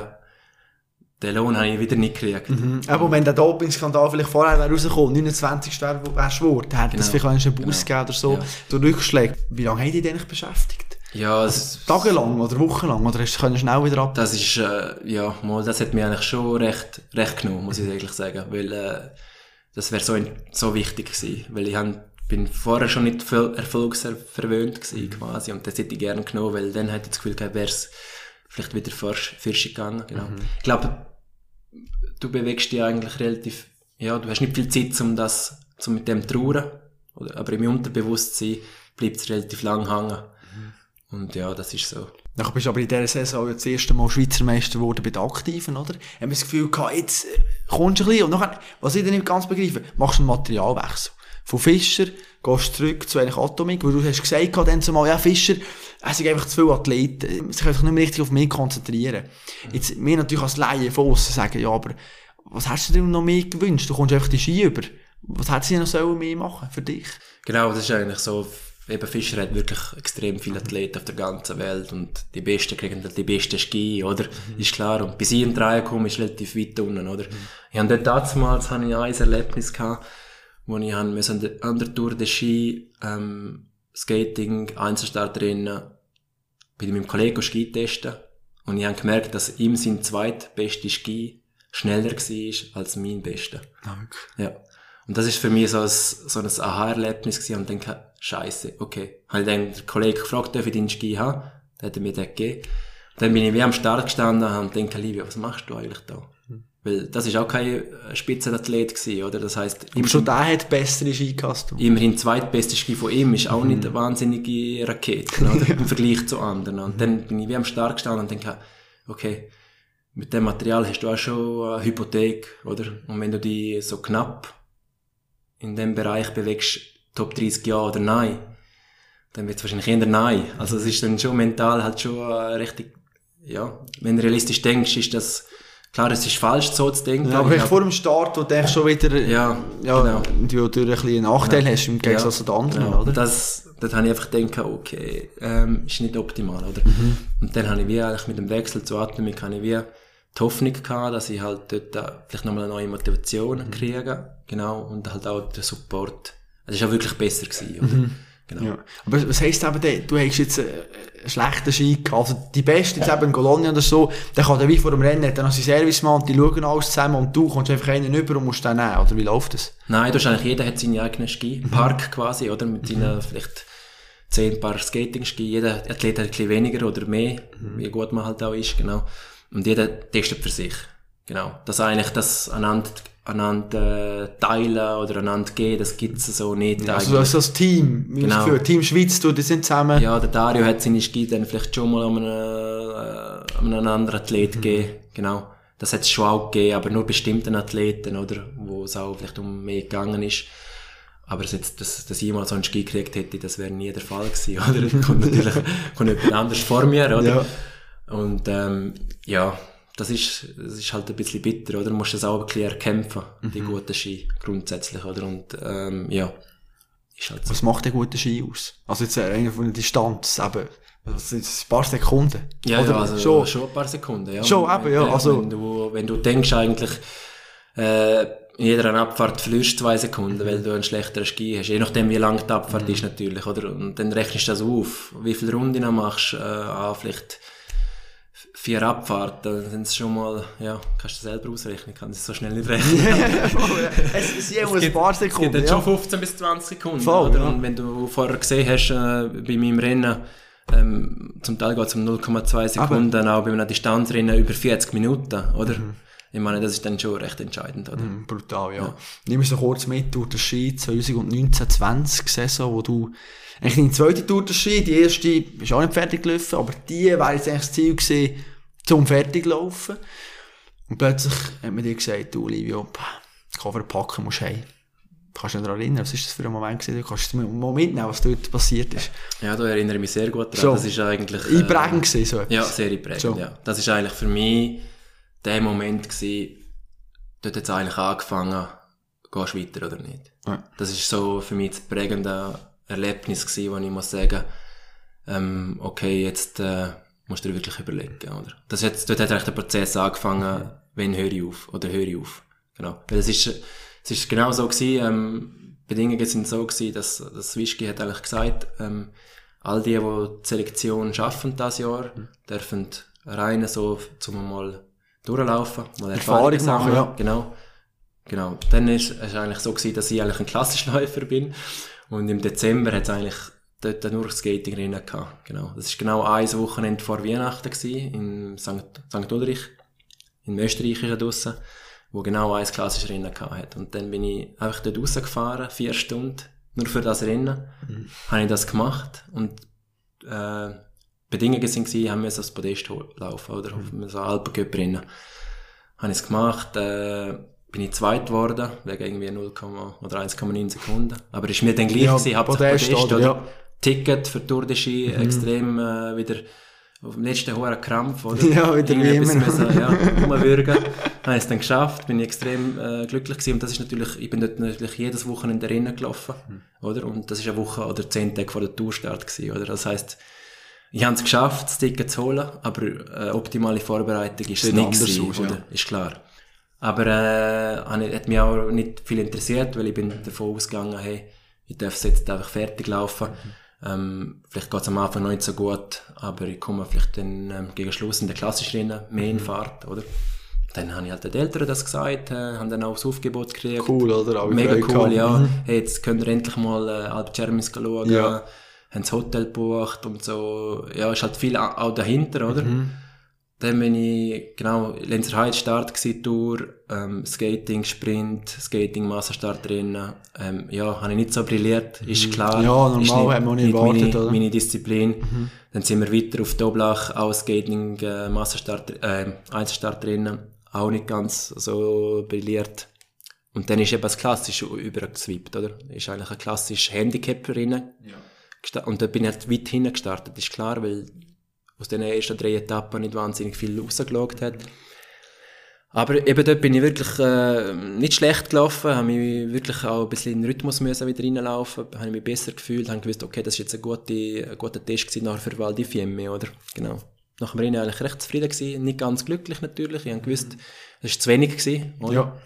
den Lohn habe ich wieder nicht gekriegt. Mhm. Aber wenn der Dopingskandal vielleicht vorher wäre rausgekommen, 29. wäre wärst du geworden, hätte Genau. vielleicht einen Bus Genau. oder so, Ja. durch Rückschläge. Wie lange haben die dich eigentlich beschäftigt? Ja, es, Tagelang oder wochenlang? Oder hast du können schnell wieder ab? Das ist, äh, ja, mal, das hat mir eigentlich schon recht, recht genommen, muss ich ehrlich sagen, weil, äh, das wäre so, so wichtig gewesen, weil ich han, bin vorher schon nicht voll erfolgsverwöhnt gewesen, quasi, und das hätte ich gerne genommen, weil dann hätte ich das Gefühl gehabt, wäre es vielleicht wieder forsch, forsch gegangen, genau. Ich glaube, du bewegst dich eigentlich relativ, ja, du hast nicht viel Zeit, um das, um mit dem zu trauern, oder, aber im Unterbewusstsein bleibt es relativ lang hängen. Und ja, das ist so. Dann bist du aber in dieser Saison ja das erste Mal Schweizer Meister geworden bei den Aktiven, oder? Haben wir das Gefühl gehabt, jetzt äh, kommst du ein bisschen, und nachher, was ich dann nicht ganz begreife, machst du einen Materialwechsel. Von Fischer gehst zurück zu eigentlich Atomic, weil du hast gesagt dann zumal, ja, Fischer, es sind einfach zu viele Athleten, sie können sich nicht mehr richtig auf mich konzentrieren. Jetzt, wir natürlich als Laien von aussen sagen, ja, aber was hast du dir noch mehr gewünscht? Du kommst einfach die Ski über. Was hättest du noch sollen mehr machen für dich? Genau, das ist eigentlich so. Eben Fischer hat wirklich extrem viele Athleten auf der ganzen Welt und die Besten kriegen halt die besten Ski, oder? Ist klar. Und bis ich in drei komme, ist relativ weit unten, oder? Ich habe dort damals habe ich ein Erlebnis gehabt, wo ich han müssen an der- Tour de Ski, ähm, Skating, ich mit meinem Kollegen Ski testen und ich habe gemerkt, dass ihm sein zweitbester Ski schneller war als mein bester. Ja. Und das ist für mich so ein, so ein Aha-Erlebnis gewesen und denke, Scheiße, okay. Habe ich dann den Kollegen gefragt, darf ich deinen Ski haben? Dann hat er mir den gegeben. Dann bin ich wie am Start gestanden und denke, Livia, was machst du eigentlich da? Weil das ist auch kein äh, Spitzenathlet gewesen, oder? Das heisst, Aber schon der hat bessere Ski gehabt. immerhin zweitbeste Ski von ihm ist auch nicht eine wahnsinnige Rakete, oder? Im Vergleich zu anderen. Und dann bin ich wie am Start gestanden und denke, okay, mit dem Material hast du auch schon eine Hypothek, oder? Und wenn du die so knapp in dem Bereich bewegst, Top 30 ja oder nein, dann wird es wahrscheinlich eher nein. Also es ist dann schon mental halt schon äh, richtig, ja, wenn du realistisch denkst, ist das, klar, es ist falsch so zu denken. Ja, aber Ich vor dem Start, wo du schon wieder, Ja, ja, genau. du durch ein bisschen einen Nachteil hast, im Gegensatz zu den anderen, genau. oder? Das, dort habe ich einfach gedacht, okay, ähm, ist nicht optimal, oder? Mhm. Und dann habe ich wie eigentlich mit dem Wechsel zu Atomik habe ich wie die Hoffnung gehabt, dass ich halt dort äh, vielleicht nochmal eine neue Motivation Mhm. kriege, genau, und halt auch den Support. Es ist auch wirklich besser gewesen, oder? Mhm. Genau. Ja. Aber was heisst eben, denn, du hast jetzt äh, einen schlechten Ski gehabt, also die Besten, jetzt eben in Colonia oder so, der kann dann wie vor dem Rennen, hat dann noch seinen Servicemann, die schauen alles zusammen und du kommst einfach einen über und musst den nehmen, oder wie läuft das? Nein, du hast eigentlich, jeder hat seine eigenen Ski. Park quasi, oder? Mit seinen vielleicht zehn Paar Skating-Ski. Jeder Athlet hat ein bisschen weniger oder mehr, wie gut man halt auch ist, genau. Und jeder testet für sich. Genau. Das eigentlich, das aneinander, aneinander äh, teilen oder aneinander geben, das gibt's so nicht Also, also das Team, wie Genau. genau. Team Schweiz, du, die sind zusammen. Ja, der Dario hat seine Ski dann vielleicht schon mal an einen, äh, an einen anderen Athlet gegeben. Genau. Das hat es schon auch gegeben, aber nur bestimmten Athleten, oder? Wo es auch vielleicht um mehr gegangen ist. Aber dass, jetzt, dass, dass ich mal so einen Ski gekriegt hätte, das wäre nie der Fall gewesen, oder? kommt natürlich, kommt jemand anders vor mir, oder? Ja. Und, ähm, ja, das ist, das ist halt ein bisschen bitter, oder? Du musst das auch ein bisschen erkämpfen, die guten Ski, grundsätzlich, oder? Und, ähm, ja. Ist halt so. Was macht der gute Ski aus? Also jetzt äh, einer von der Distanz, eben, das sind ein paar Sekunden. Ja, Oder ja also schon. schon. ein paar Sekunden, ja. Schon, eben, ja, wenn, also- Wenn du, wenn du denkst eigentlich, äh, in jeder Abfahrt verlierst zwei Sekunden, weil du einen schlechteren Ski hast. Je nachdem, wie lang die Abfahrt Mhm. ist natürlich, oder? Und dann rechnest du das auf. Wie viele Runden du machst, äh, ah, vielleicht vier Abfahrten, dann sind es schon mal, ja, kannst du selber ausrechnen, kann das so schnell nicht rechnen. es es sind immer ein paar Es gibt Sekunden. Ja. schon 15 bis 20 Sekunden. Voll, ja. Und wenn du vorher gesehen hast, äh, bei meinem Rennen, ähm, zum Teil geht es um 0,2 Sekunden, auch bei einem Distanzrennen über 40 Minuten, oder? Mhm. Ich meine, das ist dann schon recht entscheidend, oder? Hm, Brutal, ja. Nimm uns so kurz mit durch den Ski 2019-20 Saison, wo du eigentlich deine zweite Tour der Ski, die erste ist auch nicht fertig gelaufen, aber die wäre jetzt eigentlich das Ziel gewesen, zum fertig laufen. Und plötzlich hat man dir gesagt, du Livio, Cover packen musst du heim. Kannst du dich daran erinnern, was ist das für ein Moment gewesen? Du kannst du mal mitnehmen, was dort passiert ist. Ja, da erinnere ich mich sehr gut dran. Schon. Das ist eigentlich... äh, Einprägend gewesen, so etwas. Ja, sehr einprägend, Schon. ja. Das ist eigentlich für mich der Moment gewesen, dort hat es eigentlich angefangen, gehst du weiter oder nicht. Ja. Das ist so für mich das prägende Erlebnis gewesen, wo ich muss sagen, ähm, okay, jetzt äh, musst du dir wirklich überlegen, oder? Das hat, dort hat eigentlich der Prozess angefangen, wenn höre ich auf, oder höre ich auf. Genau. Weil es ist, es ist genau so gewesen, ähm, Bedingungen sind so gewesen, dass, dass Wischki hat eigentlich gesagt, ähm, all die, die die Selektion schaffen das Jahr, dürfen rein so zum mal durchlaufen, mal Erfahrung machen, ja. Genau. Genau. Dann ist es eigentlich so gewesen, dass ich eigentlich ein Klassischläufer bin. Und im Dezember hat es eigentlich dort nur Skating drin gehabt. Genau. Das ist genau ein Wochenende vor Weihnachten gewesen, in St. St. Ulrich, in Österreich ist draussen, wo genau ein klassisches Rennen gehabt hat. Und dann bin ich einfach dort rausgefahren, vier Stunden, nur für das Rennen. Habe ich das gemacht und, äh, Bedingungen sind gewesen, haben wir so das Podest laufen, oder? Auf so Alpencup-Rennen. Habe ich es gemacht, äh, bin ich zweit geworden, wegen irgendwie 0, oder 1,9 Sekunden. Aber ist mir dann gleich Ja, gewesen, Podest, Podest, oder? oder? Ja. Mhm. Ticket für Tour de Ski, extrem, äh, wieder auf dem letzten hohen Krampf, oder? Ja, wieder wie immer. müssen, ja, umwürgen. Habe ich es dann geschafft, bin ich extrem äh, glücklich gewesen. Und das ist natürlich, ich bin dort natürlich jedes Wochenende Rennen gelaufen, Mhm. oder? Und das ist eine Woche oder zehn Tage vor der Tourstart gewesen, oder? Das heisst, ich habe es geschafft, das Ticket zu holen, aber äh, optimale Vorbereitung ist es nicht gewesen, aus, oder? ja. Ist klar. Aber äh, hat mich auch nicht viel interessiert, weil ich bin davon ausgegangen, hey, ich darf es jetzt einfach fertig laufen. Ähm, vielleicht geht es am Anfang noch nicht so gut, aber ich komme vielleicht dann ähm, gegen Schluss in der klassischen Rennen mehr in Fahrt, oder? Dann habe ich halt den Eltern das gesagt, äh, haben dann auch das Aufgebot gekriegt. Cool, oder? Alle Mega cool, gehabt. ja. Mhm. Hey, jetzt könnt ihr endlich mal äh, Alp Cermis schauen. Ja. Haben das Hotel gebucht und so. Ja, ist halt viel au- auch dahinter, oder? Mhm. Dann bin ich, genau, Lenzerheide Start gewesen, Tour, ähm, Skating, Sprint, Skating, Massenstart drinnen. Ähm, ja, habe ich nicht so brilliert, ist klar. Mhm. Ja, normal, ist hat man auch nicht erwartet, meine, oder? Mhm. meine Disziplin. Dann sind wir weiter auf Doblach, auch Skating, äh, Massenstart, äh, Einzelstart drinnen. Auch nicht ganz so brilliert. Und dann ist eben das Klassische übergeswippt, oder? Ist eigentlich ein klassisches Handicap drinnen. Gesta- Und da bin ich halt weit hinten gestartet, ist klar, weil aus den ersten drei Etappen nicht wahnsinnig viel rausgeschaut hat. Aber eben dort bin ich wirklich äh, nicht schlecht gelaufen, habe mich wirklich auch ein bisschen in den Rhythmus müssen wieder reinlaufen, habe ich mich besser gefühlt, habe gewusst, okay, das ist jetzt ein guter, ein guter Test gewesen nachher für Val di Fiemme, oder? Genau. Nach dem Rennen eigentlich recht zufrieden gewesen, nicht ganz glücklich natürlich, ich habe gewusst, das ist zu wenig gewesen, oder? Ja.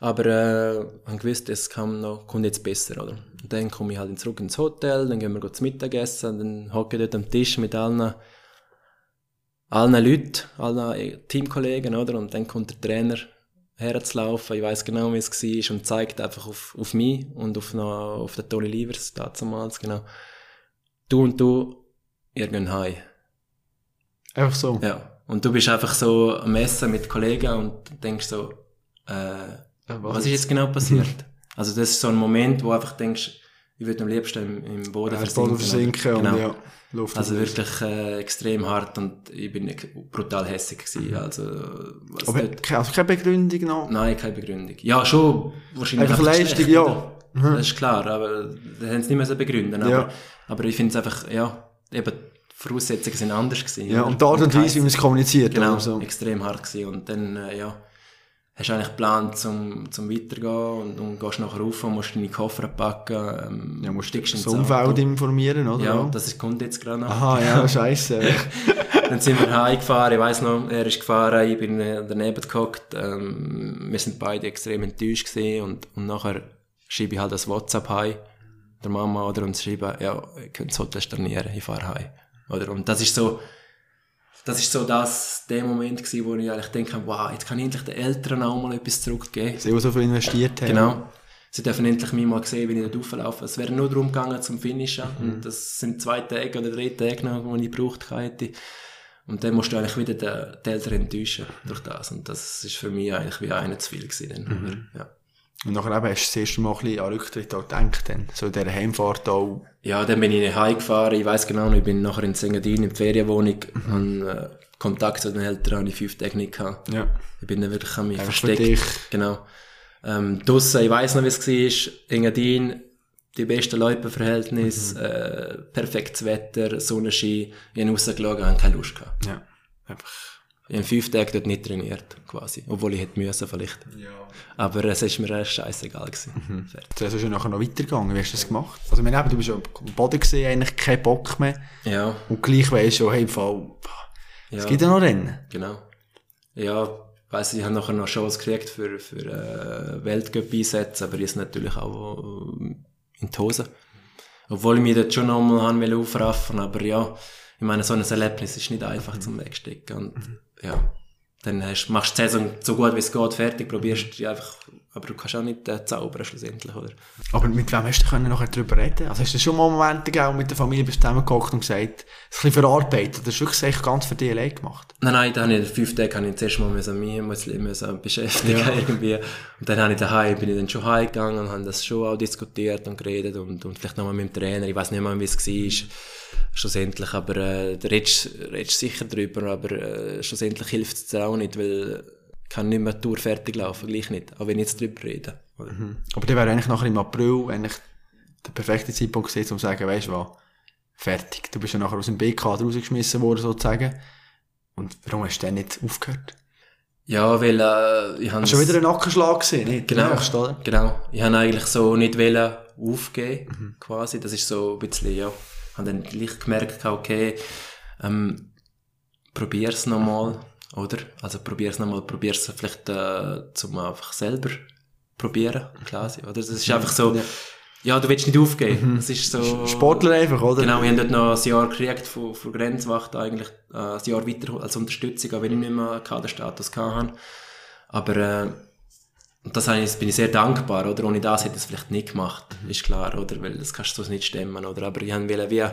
Aber äh, haben gewusst, es kam noch, kommt jetzt besser, oder? Und dann komme ich halt zurück ins Hotel, dann gehen wir zu Mittagessen, dann hocke ich dort am Tisch mit allen, allen Leuten, allen Teamkollegen, oder? Und dann kommt der Trainer herzulaufen, ich weiß genau, wie es war, und zeigt einfach auf, auf mich und auf, noch, auf den Tony Livers damals, genau. Du und du, ihr geht heim. Einfach so? Ja. Und du bist einfach so am Essen mit Kollegen und denkst so, äh, was, was ist jetzt genau passiert? also das ist so ein Moment, wo du einfach denkst, ich würde am liebsten im, im Boden ja, versinken. Boden versinken genau. und ja, Luft Also wirklich äh, extrem hart und ich bin brutal hässig gewesen. Mhm. Also, was Aber dort, keine, also keine Begründung noch? Nein, keine Begründung. Ja, schon wahrscheinlich Einfach Leistung, schlecht, ja. Mhm. Das ist klar, aber da haben sie nicht mehr so begründen. Aber, Ja. aber ich finde es einfach, ja, eben, die Voraussetzungen sind anders gewesen. Ja, und die Art und Weise, wie man es kommuniziert. Genau, so. extrem hart gewesen. Und dann, äh, ja, hast du eigentlich geplant, zum, zum weitergehen und, und gehst nachher rauf und musst deine Koffer packen. Ähm, Ja, musst du steigst das Umfeld informieren, oder? Ja, das ist, kommt jetzt gerade noch. Aha, ja, scheiße. Dann sind wir heimgefahren, ich weiss noch, er ist gefahren, ich bin äh, daneben gehockt, ähm, wir sind beide extrem enttäuscht gewesen und, und nachher schreibe ich halt das WhatsApp heim, der Mama, oder, und schreibe, ja, ihr könnt das Hotel stornieren, ich fahre heim. Oder, und das ist so, das ist so das, der Moment gewesen, wo ich eigentlich denke, wow, jetzt kann ich endlich den Eltern auch mal etwas zurückgeben. Sie, die so viel investiert haben. Genau. Sie dürfen endlich mich mal sehen, wie ich dort auflaufe. Es wäre nur darum gegangen zum Finishen. Mhm. Und das sind zwei Tage oder drei Tage noch, die ich gebraucht hätte. Und dann musst du eigentlich wieder den, die Eltern enttäuschen durch das. Und das ist für mich eigentlich wie einer zu viel gewesen. Mhm. ja. Und nachher eben hast du das erste Mal ein bisschen an Rücktritt auch gedacht, dann. So in dieser Heimfahrt auch. ja, dann bin ich heimgefahren. Ich weiß genau, noch, ich bin nachher in Sengadin in die Ferienwohnung. Mhm. Äh, Kontakt zu den Eltern habe ich fünf Tage nicht gehabt. Ja. Ich bin dann wirklich an mich Einfach für versteckt. dich. Genau. Ähm, draussen, ich weiss noch, wie es war. Engadin, die besten Loipenverhältnisse, äh, perfektes Wetter, Sonnenschein. Ich habe rausgeschaut, habe keine Lust gehabt. Ja. Einfach. Ich habe fünf Tage dort nicht trainiert, quasi. Obwohl ich hätte müssen, vielleicht. Aber es ist mir echt scheißegal gewesen. Fertig. Das ist ja nachher noch weitergegangen. Wie hast du das gemacht? Also, meine, eben, du bist ja am Boden gesehen, eigentlich kein Bock mehr. Ja, Und gleich weisst du, hey, im Fall, ja. es gibt ja noch Rennen. Genau. Ja, weiss ich, habe nachher noch Shows gekriegt für, für äh, Weltcup-Einsätze, aber ist natürlich auch äh, in die Hose. Obwohl ich mich dort schon nochmal haben will aufraffen, aber ja, ich meine, so ein Erlebnis ist nicht einfach zum Wegstecken. Und ja, dann hast, machst du die Saison so gut wie es geht, fertig, probierst einfach, aber du kannst auch nicht äh, zaubern schlussendlich, oder? Aber mit wem hast du können nachher darüber reden? Also hast du schon mal Momente gegeben, mit der Familie bist zusammengehockt und gesagt, es ein bisschen verarbeitet? Das hast du wirklich echt ganz für dich allein gemacht? Nein, nein, da habe ich, fünf Tage habe ich zuerst mal müssen, mich müssen, müssen beschäftigen Ja. irgendwie. Und dann habe ich daheim, bin ich dann schon heimgegangen und haben das schon auch diskutiert und geredet und, und vielleicht nochmal mit dem Trainer. Ich weiß nicht mehr, wie es war. Schlussendlich, aber, äh, da redest, redest sicher drüber, aber, äh, schlussendlich hilft es auch nicht, weil kann nicht mehr die Tour fertig laufen, gleich nicht. Auch wenn ich jetzt drüber rede. oder? Aber dann wäre eigentlich nachher im April eigentlich der perfekte Zeitpunkt gewesen, um zu sagen, weißt du was, fertig. Du bist ja nachher aus dem BK rausgeschmissen worden, sozusagen. Und warum hast du dann nicht aufgehört? Ja, weil, äh, ich habe schon wieder einen Nackenschlag gesehen, nicht? Genau, Der nächste, oder? genau. Ich habe eigentlich so nicht wollen aufgeben, quasi. Das ist so ein bisschen, ja, habe dann gleich gemerkt, okay, ähm, probier's nochmal, oder? Also probier's nochmal, probier's vielleicht, äh, zum einfach selber probieren, quasi, oder? Das ist einfach so, Ja. ja, du willst nicht aufgeben. Das ist so... Sportler einfach, oder? Genau, wir haben dort noch ein Jahr gekriegt von, von Grenzwacht eigentlich, äh, ein Jahr weiter als Unterstützung, auch wenn ich nicht mehr Kaderstatus hatte. Aber, äh, und das ich, bin ich sehr dankbar, oder? Ohne das hätte ich es vielleicht nicht gemacht, ist klar, oder? Weil das kannst du so nicht stemmen, oder? Aber ich wollte wie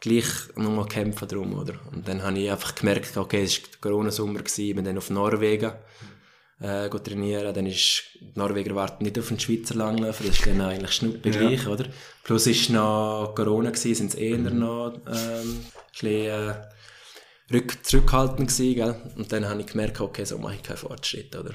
gleich nochmal kämpfen drum, oder? Und dann habe ich einfach gemerkt, okay, es war der Corona-Sommer, ich bin dann auf Norwegen, äh, trainieren, dann ist, die Norweger warten nicht auf den Schweizer Langläufer, das ist dann eigentlich schnuppe gleich, oder? Plus ist noch Corona gewesen, sind es eher noch, ähm, ein bisschen, äh, rück, zurückhaltend gewesen, gell? Und dann habe ich gemerkt, okay, so mache ich keinen Fortschritt, oder?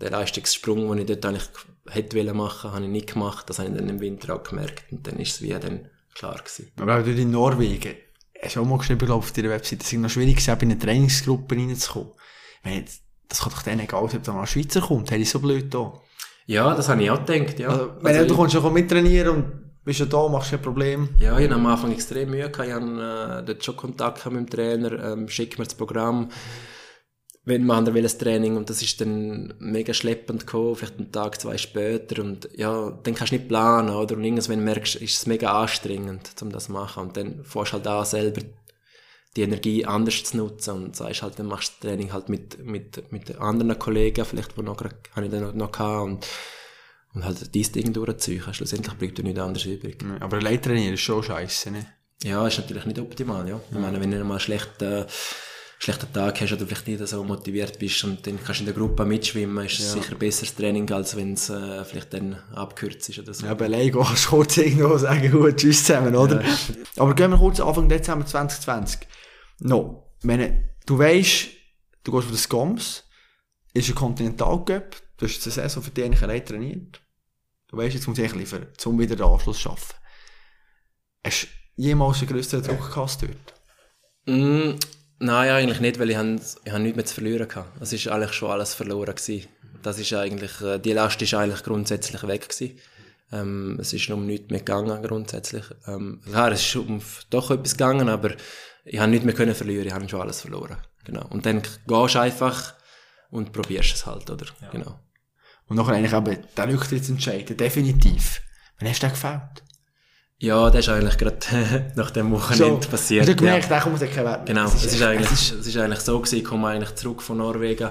Der Leistungssprung, den ich dort eigentlich hätte wollen machen, habe ich nicht gemacht, das habe ich dann im Winter auch gemerkt, und dann ist es wie dann klar gewesen. Aber auch in Norwegen, hast du auch mal geschrieben, glaube ich, auf deiner Webseite, es ist noch schwierig gewesen, in eine Trainingsgruppe reinzukommen. Meine, das kann doch denen egal sein, ob da mal ein Schweizer kommt, hätte ich so blöd da. Ja, das habe ich auch gedacht, ja. Also, wenn Also du kommst ja mittrainieren und bist ja da, machst kein Problem. Ja, ich hatte am Anfang extrem Mühe gehabt. Ich hatte äh, dort schon Kontakt mit dem Trainer, ähm, schick mir das Programm. Wenn man andere will ein Training und das ist dann mega schleppend gekommen, vielleicht einen Tag, zwei später und ja, dann kannst du nicht planen, oder? Und irgendwann merkst du, ist es mega anstrengend, um das zu machen und dann fährst du halt an, selber die Energie anders zu nutzen und sagst halt, dann machst du das Training halt mit, mit, mit anderen Kollegen, vielleicht, wo noch, habe ich dann noch, noch gehabt und, und halt dieses Ding durchziehen. Schlussendlich bleibt dir nichts anderes übrig. Aber Leittrainieren ist schon scheiße, ne? Ja, ist natürlich nicht optimal, ja. Ich meine, wenn du mal schlecht, äh, schlechten Tag hast oder vielleicht nicht so motiviert bist und dann kannst du in der Gruppe mitschwimmen, ist es sicher besseres Training, als wenn es äh, vielleicht dann abkürzt ist oder so. Ja, bei Lego kannst du kurz irgendwo sagen, gut, tschüss zusammen, oder? Ja. Aber gehen wir kurz Anfang Dezember 2020. No, wenn du weißt, du gehst auf das Goms, ist ein Kontinentalcup, du hast eine Saison für die eigentlich allein trainiert. Du weißt, jetzt muss ich liefern, um wieder den Anschluss zu schaffen. Hast du jemals einen grösseren Druck gehabt dort? Mm, nein, eigentlich nicht, weil ich, han, ich han nichts mehr zu verlieren hatte. Es ist eigentlich schon alles verloren gewesen. Das ist eigentlich, äh, die Last ist eigentlich grundsätzlich weg gewesen. Ähm, es ist um nichts mehr gegangen, grundsätzlich. Ähm, klar, es ist um doch etwas gegangen, aber ich habe nichts mehr können verlieren, ich habe schon alles verloren. Genau. Und dann gehst du einfach und probierst es halt, oder? Ja. Genau. Und nachher eigentlich eben der Rücktrittsentscheid, definitiv. Wann hast du den gefällt? Ja, das ist eigentlich gerade nach dem Wochenende so, passiert. Du gemerkt, ja. kommt kein Wert Genau, es ist, es ist, eigentlich, es ist, eigentlich so gewesen, ich komme eigentlich zurück von Norwegen,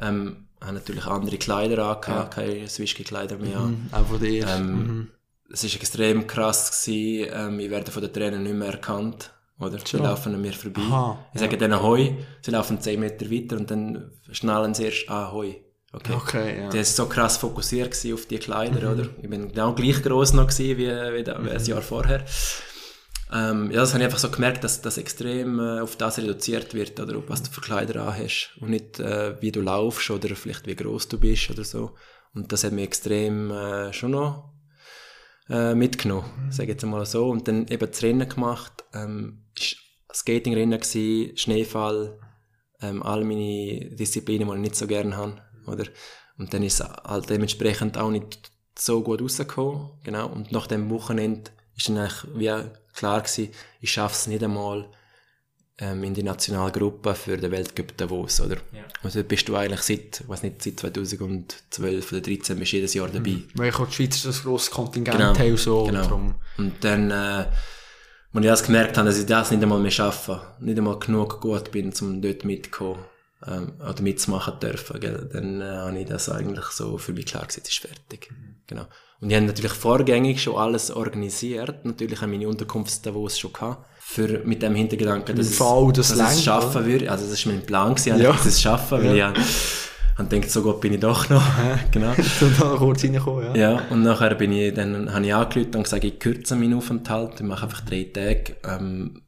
ähm, habe natürlich andere Kleider angehabt, ja. keine Swischki-Kleider mehr mhm, Auch von dir. Ähm, mhm. Es ist extrem krass gewesen, ähm, ich werde von den Trainern nicht mehr erkannt, oder? Sie laufen an mir vorbei. Aha, ich sage ja. denen Hoi, sie laufen 10 Meter weiter und dann schnallen sie erst, ah, Hoi. Okay. okay ja. Der ist so krass fokussiert auf die Kleider, mhm. oder? Ich bin genau gleich groß noch gewesen wie, wie, wie mhm. ein Jahr vorher. Ähm, ja, das habe ich einfach so gemerkt, dass das extrem äh, auf das reduziert wird, oder ob was du für Kleider anhast und nicht äh, wie du laufst oder vielleicht wie groß du bist oder so. Und das hat mich extrem äh, schon noch äh, mitgenommen, mhm. sage jetzt mal so. Und dann eben das Rennen gemacht, ähm, Skatingrennen Schneefall, ähm, all meine Disziplinen, die ich nicht so gerne habe oder? Und dann ist es halt dementsprechend auch nicht so gut rausgekommen, genau. Und nach dem Wochenende ist dann eigentlich wie klar gewesen, ich schaffe es nicht einmal ähm, in die Nationalgruppe für den Weltcup Davos, oder? Ja. Also bist du eigentlich seit, weiß nicht, seit 2012 oder 2013 bist du jedes Jahr dabei. Mhm. Weil ich auch die Schweiz das grosse Kontingent genau. habe so. Genau. Und, und dann, äh, als ich das gemerkt habe, dass ich das nicht einmal mehr schaffe, nicht einmal genug gut bin, um dort mitzukommen, ähm, oder mitzumachen dürfen, gell? dann äh, habe ich das eigentlich so für mich klar gesagt, ist fertig. Mhm. Genau. Und ich habe natürlich vorgängig schon alles organisiert, natürlich habe ich meine Unterkunft Davos schon gehabt, für, mit dem Hintergedanken, dass, Fall, das dass ich es schaffen würde, also das war mein Plan, gewesen, ja. dass es schaffen, weil ja. ich habe gedacht, so gut bin ich doch noch. genau. und dann kurz reinkommen, ja. Ja, und nachher bin ich, dann habe ich angerufen und gesagt, ich kürze meinen Aufenthalt, ich mache einfach drei Tage, ähm,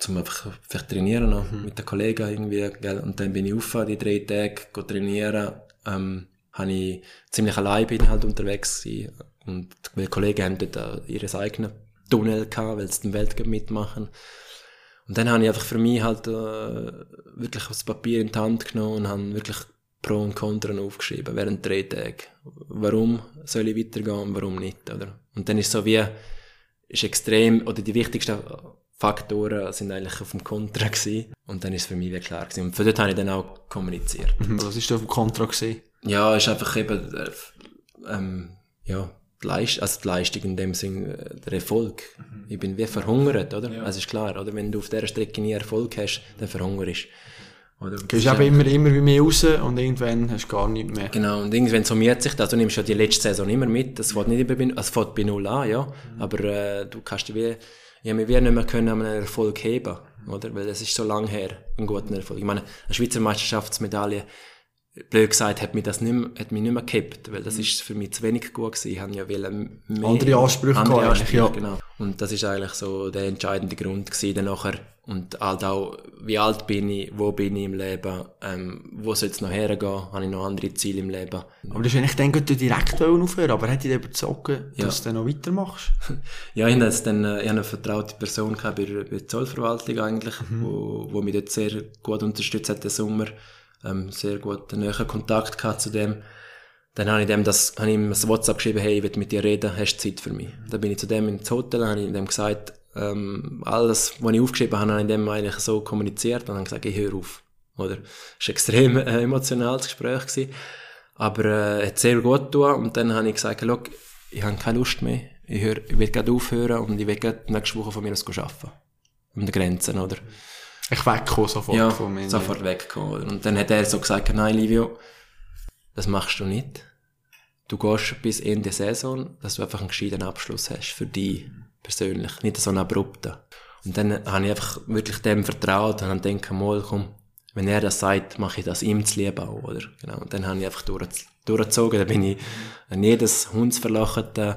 zum einfach vielleicht trainieren noch mhm. mit den Kollegen irgendwie, gell? Und dann bin ich auf die drei Tage, go trainieren, ähm, habe ich ziemlich allein bin halt unterwegs gewesen. Und die Kollegen haben dort ihres eigenen Tunnel gehabt, weil sie den Weltcup mitmachen. Und dann habe ich einfach für mich halt äh, wirklich das Papier in die Hand genommen und habe wirklich Pro und Contra aufgeschrieben während drei Tagen. Warum soll ich weitergehen und warum nicht, oder? Und dann ist so wie, ist extrem, oder die wichtigsten Faktoren sind eigentlich auf dem Kontra gewesen. Und dann ist es für mich klar gewesen. Und für dort habe ich dann auch kommuniziert. Mhm. Was ist da auf dem Kontra gewesen? Ja, ist einfach eben, äh, ähm, ja, die Leistung, also die Leistung in dem Sinn, äh, der Erfolg. Mhm. Ich bin wie verhungert, oder? Ja. Also ist klar, oder? Wenn du auf dieser Strecke nie Erfolg hast, dann verhungerst oder? Du gehst aber immer, immer wie mehr raus und irgendwann hast du gar nichts mehr. Genau, und irgendwann summiert sich das. Du nimmst ja die letzte Saison immer mit. Das fängt nicht bei, also fängt bei Null an, ja. Mhm. Aber äh, du kannst dich wie ja, wir werden nicht mehr können einen Erfolg heben, oder? Weil es ist so lang her, einen guten Erfolg. Ich meine, eine Schweizer Meisterschaftsmedaille, blöd gesagt, hat mich das nicht mehr, hat mich nicht mehr gehabt, weil das mhm. ist für mich zu wenig gut gewesen. Ich habe ja mehr, andere Ansprüche andere Ansprüche, ja. genau. Und das ist eigentlich so der entscheidende Grund gewesen, dann nachher. Und halt auch, wie alt bin ich, wo bin ich im Leben, ähm, wo soll es noch hergehen, habe ich noch andere Ziele im Leben. Aber das ist eigentlich dann, du direkt aufhören, aber hätte ich dir überzogen, ja. dass du dann noch weitermachst? ja, ich hatte dann, äh, ich habe eine vertraute Person gehabt bei, bei der Zollverwaltung eigentlich, mhm. wo, wo mich dort sehr gut unterstützt hat, den Sommer ähm, sehr guten näheren Kontakt gehabt zu dem. Dann habe ich dem das, habe ich ihm ein WhatsApp geschrieben, hey, ich will mit dir reden, hast du Zeit für mich? Dann bin ich zu dem ins Hotel, habe ich dem gesagt, ähm, alles, was ich aufgeschrieben habe, habe ich dem eigentlich so kommuniziert und habe gesagt, ich höre auf. oder? Es war ein extrem äh, emotionales Gespräch gewesen. Aber, äh, hat sehr gut getan. Und dann habe ich gesagt, schau, ich habe keine Lust mehr. Ich, hör, ich will gerade aufhören und ich will gerade nächste Woche von mir aus arbeiten. Um die Grenzen, oder? Ich wegkomme sofort ja, von mir. sofort weggekommen. oder? Und dann hat er so gesagt, nein, Livio, das machst du nicht. Du gehst bis Ende der Saison, dass du einfach einen gescheiten Abschluss hast für dich persönlich, nicht so einen abrupten. Und dann habe ich einfach wirklich dem vertraut und dann denke mal, komm, wenn er das sagt, mache ich das ihm zu lieb auch, oder? Genau. Und dann habe ich einfach durch, durchgezogen, dann bin ich an jedes hundsverlocherte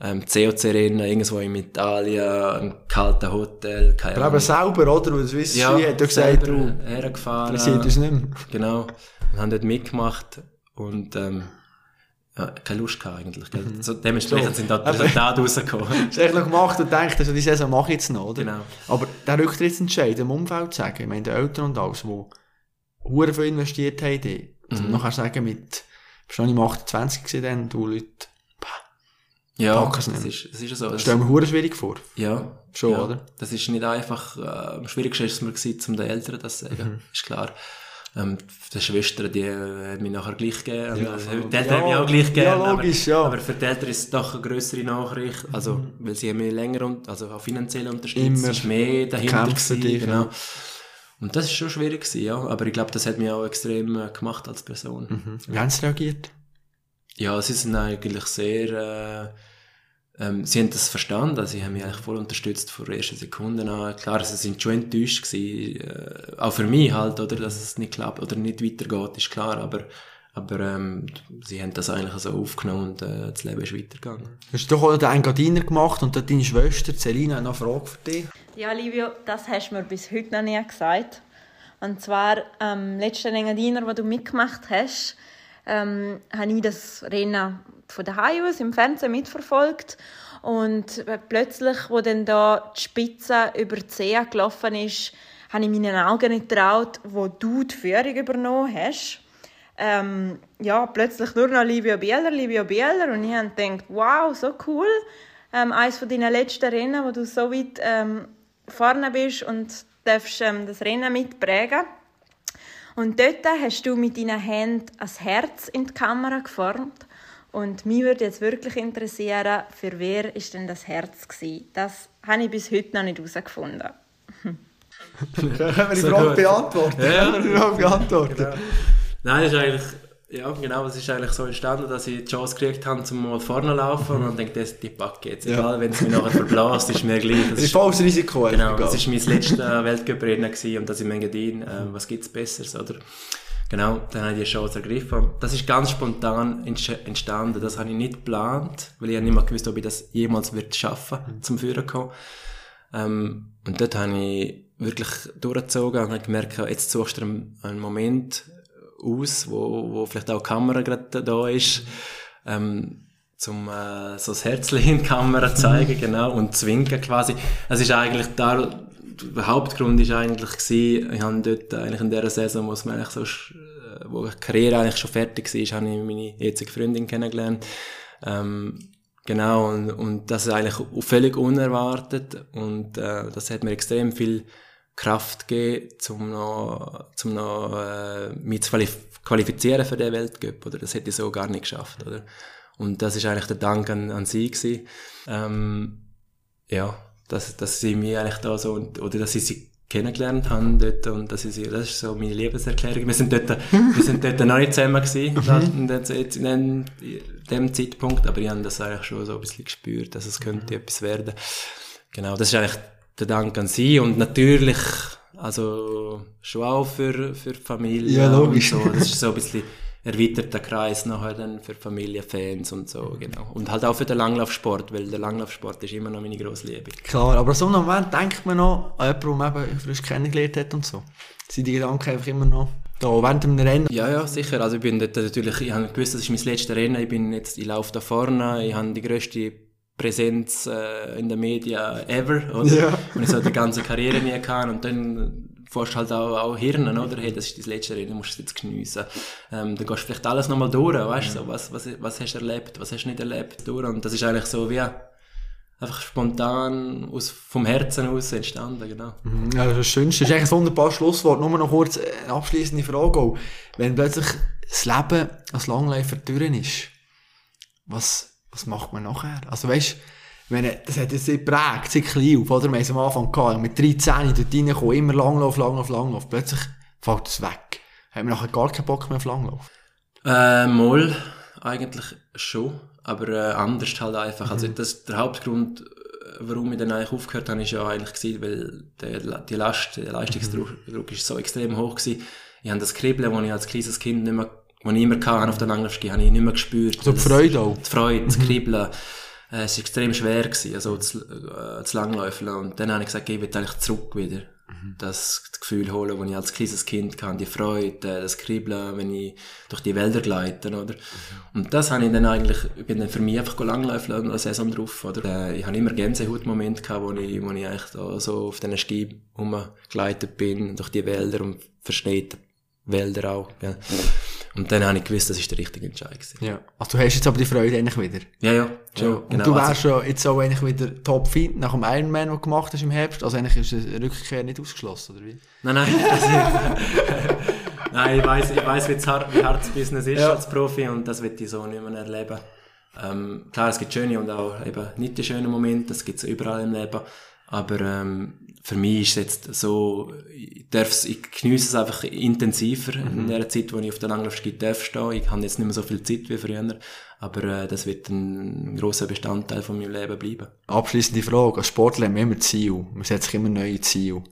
ähm, COC-Rennen, irgendwo in Italien, ein kalter Hotel, keine Aber eben selber, oder? Weil Swiss ja, hat ja gesagt, du, hergefahren. interessiert uns nicht mehr. Genau. Und haben dort mitgemacht und ähm, ja, keine Lust gehabt eigentlich. Gell? So, dementsprechend sind da die Resultate rausgekommen. Hast du eigentlich noch gemacht und gedacht, also die Saison mache ich jetzt noch, oder? Genau. Aber der Rücktrittsentscheid im Umfeld zu sagen, ich meine, die Eltern und alles, die hure viel investiert haben, die, Mhm. noch du sagen, mit, verstehe ich, 28 gewesen dann, du Leute, Ja, Packen es nicht. ist, es ist so. das stell mir hure schwierig vor. Ja. Schon, ja. oder? Das ist nicht einfach, äh, am schwierigsten ist es mir gewesen, um den Eltern das zu Mhm. sagen. Ist klar. Ähm, die Schwester, die äh, hat mich nachher gleich gegeben. Ja, voll. die Eltern Ja, haben mich auch gleich gegeben. ja, logisch, aber, ja. aber für die Eltern ist es doch eine grössere Nachricht. Also, weil sie haben mich länger, und, also auch finanziell unterstützt. Immer Es ist mehr dahinter gewesen, dich, genau. Und das ist schon schwierig gewesen, ja. Aber ich glaube, das hat mich auch extrem äh, gemacht als Person. Mhm. Wie haben sie reagiert? Ja, sie sind eigentlich sehr, äh, ähm, sie haben das verstanden, sie haben mich eigentlich voll unterstützt von der ersten Sekunde an. Klar, sie sind schon enttäuscht gewesen, äh, auch für mich halt, oder, dass es nicht klappt oder nicht weitergeht, ist klar, aber, aber, ähm, sie haben das eigentlich so aufgenommen und, äh, das Leben ist weitergegangen. Hast du doch auch den Engadiner gemacht und dann deine Schwester, Celina, hat noch eine Frage für dich. Ja, Livio, das hast du mir bis heute noch nie gesagt. Und zwar am letzten Engadiner, wo du mitgemacht hast, ähm, habe ich das Rennen von daheim aus im Fernsehen mitverfolgt. Und plötzlich, wo dann da die Spitze über die See gelaufen ist, habe ich meinen Augen nicht getraut, wo du die Führung übernommen hast. Ähm, ja, plötzlich nur noch Livio Bieler, Livio Bieler. Und ich habe gedacht, wow, so cool. Ähm, eines von deinen letzten Rennen, wo du so weit ähm, vorne bist und darfst ähm, das Rennen mitprägen. Und dort hast du mit deinen Händen ein Herz in die Kamera geformt. Und mich würde jetzt wirklich interessieren, für wer ist denn das Herz gewesen? Das habe ich bis heute noch nicht herausgefunden. Können wir die Frage beantworten? Ja. Können wir die Frage beantworten? Nein, das ist eigentlich, ja, genau, es ist eigentlich so entstanden, dass ich die Chance gekriegt habe, zum mal vorne zu laufen und dann denke ich, die packe ich jetzt. Ja. Egal, wenn es mich nachher verblasst, ist mir gleich. Das Das ist volles Risiko. genau, das war mein letztes Weltcup-Rennen gewesen und das in Engadin. Äh, was gibt's Besseres, oder? Genau, dann habe ich die Chance ergriffen. Das ist ganz spontan entstanden. Das habe ich nicht geplant, weil ich ja nicht mehr gewusst, ob ich das jemals wird schaffen, zum Führen kommen. Ähm, und dort habe ich wirklich durchgezogen und habe gemerkt, jetzt suchst du einen, einen Moment aus, wo, wo vielleicht auch die Kamera gerade da ist, ähm, zum äh, so das Herzchen in die Kamera zeigen, genau, und zwinken quasi. Es ist eigentlich da, der Hauptgrund ist eigentlich gewesen, ich habe dort eigentlich in dieser Saison, wo es mir eigentlich so, äh, wo die Karriere eigentlich schon fertig war, habe ich meine jetzige Freundin kennengelernt. Ähm, Genau, und, und das ist eigentlich völlig unerwartet und äh, das hat mir extrem viel Kraft gegeben, um noch, zum noch äh, mich zu qualif qualifizieren für den Weltcup, oder? Das hätte ich so gar nicht geschafft, oder? Und das ist eigentlich der Dank an, an sie gewesen. Ähm, ja, dass, dass sie mich eigentlich da so, oder dass ich sie kennengelernt haben dort und dass ich sie, das ist so meine Liebeserklärung. Wir sind dort, wir sind dort noch nicht zusammen gewesen, der, jetzt in dem, in dem Zeitpunkt, aber ich habe das eigentlich schon so ein bisschen gespürt, dass es könnte etwas werden. Genau, das ist eigentlich der Dank an sie und natürlich, also schon auch für, für die Familie Ja, logisch. so. Das ist so ein bisschen erweiterter Kreis nachher dann für Familie, Fans und so, genau. Und halt auch für den Langlaufsport, weil der Langlaufsport ist immer noch meine grosse Liebe. Klar, aber so einem Moment denkt man noch an jemanden, den man frisch kennengelernt hat und so. Sind die Gedanken einfach immer noch da, während dem Rennen? Ja, ja, sicher. Also ich bin dort natürlich, ich habe gewusst, das ist mein letztes Rennen, ich bin jetzt, ich laufe da vorne, ich habe die grösste Präsenz äh, in den Medien ever, oder? Ja. Und ich so die ganze Karriere nie gehabt und dann fährst halt auch, auch Hirnen, oder? Hey, das ist das letzte Rennen, musst du es jetzt geniessen. Ähm, dann gehst du vielleicht alles nochmal durch, weißt du, so, was, was, was hast du erlebt, was hast du nicht erlebt, durch. Und das ist eigentlich so wie, einfach spontan aus, vom Herzen aus entstanden, genau. Ja, das ist das Schönste. Das ist eigentlich ein wunderbares Schlusswort. Nur noch kurz eine abschließende Frage auch. Wenn plötzlich das Leben als Langläufer durch ist, was, was macht man nachher? Also weißt, wenn, das hat jetzt nicht geprägt, seit klein auf, oder? Wir haben es am Anfang gehabt, mit 13 dort reingekommen, immer Langlauf, Langlauf, Langlauf. Plötzlich fällt es weg. Haben wir nachher gar keinen Bock mehr auf Langlauf. Äh, mal, eigentlich schon, aber äh, anders halt einfach. Also das, der Hauptgrund, äh, warum ich dann eigentlich aufgehört habe, ist ja eigentlich gewesen, weil der, die Last, der Leistungsdruck Druck ist so extrem hoch gewesen. Ich habe das Kribbeln, das ich als kleines Kind nicht mehr, das ich immer hatte auf der Langlaufski, habe ich nicht mehr gespürt. Also die Das- Freude auch. Die Freude, das Kribbeln. Äh, es war extrem schwer, gewesen, also zu, äh, zu langläufeln. Und dann habe ich gesagt, ich will eigentlich zurück wieder. Das Gefühl holen, das ich als kleines Kind hatte, die Freude, äh, das Kribbeln, wenn ich durch die Wälder gleite, oder? Und das habe ich dann eigentlich, ich bin dann für mich einfach langläufeln und eine Saison drauf, oder? Äh, ich habe immer Gänsehautmomente gehabt, wo ich, wo ich eigentlich da so auf diesen Ski rumgegleitet bin, durch die Wälder und verschneite Wälder auch, gell? Und dann habe ich gewusst, das ist der richtige Entscheid gewesen. Ja. Also du hast jetzt aber die Freude eigentlich wieder. Ja, ja, schon, Ja. Und du wärst ja jetzt auch eigentlich wieder top fit nach dem Ironman, den du gemacht hast im Herbst. Also eigentlich ist eine Rückkehr nicht ausgeschlossen, oder wie? Nein, nein, das nein, ich weiss, ich weiss, wie hart, wie hart das Business ist Ja. als Profi und das wird ich so nicht mehr erleben. Ähm, klar, es gibt schöne und auch eben nicht die schönen Momente, das gibt es überall im Leben. Aber ähm, für mich ist es jetzt so, ich, ich genieße es einfach intensiver in der Zeit, wo ich auf der Langlaufski darf stehen. Ich habe jetzt nicht mehr so viel Zeit wie früher, aber äh, das wird ein grosser Bestandteil von meinem Leben bleiben. Abschließende Frage. Als Sportler haben wir immer Ziel. Man setzt sich immer neue Ziele.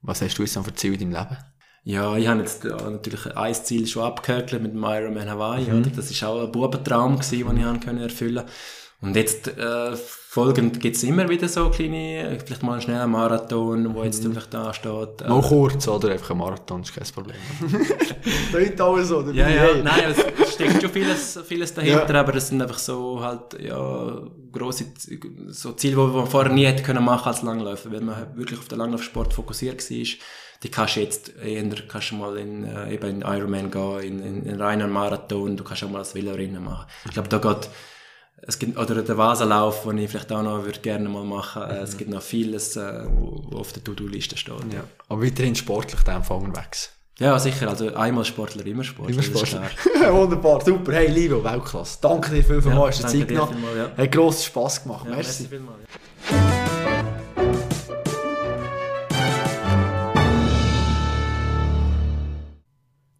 Was hast du jetzt noch für Ziel in deinem Leben? Ja, ich habe jetzt ja, natürlich ein Ziel schon abgehökelt mit dem Ironman Hawaii, oder? Das ist auch ein Bubentraum gewesen, den ich erfüllen Und jetzt, äh, folgend gibt's immer wieder so kleine, vielleicht mal einen schnellen Marathon, wo jetzt vielleicht da steht. Äh, Mal kurz, oder? Einfach ein Marathon, ist kein Problem. da ist alles so, oder? ja, ja, nein, es steckt schon vieles, vieles dahinter, Ja. aber das sind einfach so halt, ja, grosse, so Ziele, die man vorher nie hätte können machen als Langläufer, weil man wirklich auf den Langlaufsport fokussiert war. Die kannst du jetzt eher, kannst du mal in, äh, eben in Ironman gehen, in, in, in reinen Marathon, du kannst auch mal das Velorennen machen. Ich glaube, da geht, es gibt, oder der Vasenlauf, den ich vielleicht auch noch würde gerne mal machen, äh, es gibt noch vieles, äh, wo, wo auf der To-Do-Liste steht. Ja. Aber weiterhin sportlich dem Fall unterwegs. Ja, sicher. Also einmal Sportler, immer Sportler. Immer Sportler. Wunderbar, super. Hey, Livio, Weltklasse. Danke dir viel, viel Ja, mal, hast du Zeit genommen. ja. Hat grossen Spass gemacht. Ja, Merci. vielmals, ja.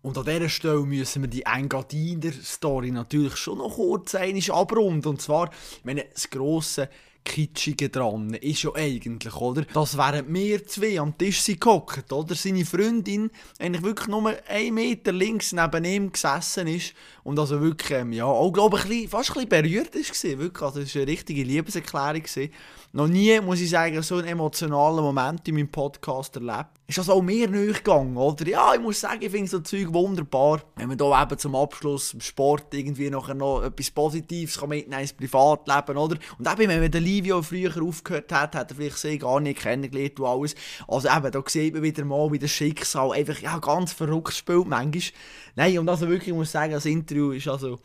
Und an dieser Stelle müssen wir die Engadiner-Story natürlich schon noch kurz einmal abrunden. Und zwar, wenn das grosse Kitschige dran ist ja eigentlich, oder? Dass während wir zwei am Tisch sind gehockt, oder? Seine Freundin eigentlich wirklich nur einen Meter links neben ihm gesessen ist und also wirklich, ähm, ja, auch glaube ich, fast ein bisschen berührt gewesen, wirklich. Also es war eine richtige Liebeserklärung gewesen. Noch nie, muss ich sagen, so einen emotionalen Moment in meinem Podcast erlebt. Ist das auch mir nicht gegangen, oder? Ja, ich muss sagen, ich finde so Zeug wunderbar. Wenn man da eben zum Abschluss im Sport irgendwie noch etwas Positives kann mitnehmen ins Privatleben, oder? Und eben, wenn man den Livio früher aufgehört hat, hat er vielleicht sie gar nicht kennengelernt und alles. Also eben, da sieht man wieder mal, wie das Schicksal einfach, ja, ganz verrückt spielt manchmal. Nein, und also wirklich, ich muss sagen, das Interview ist also...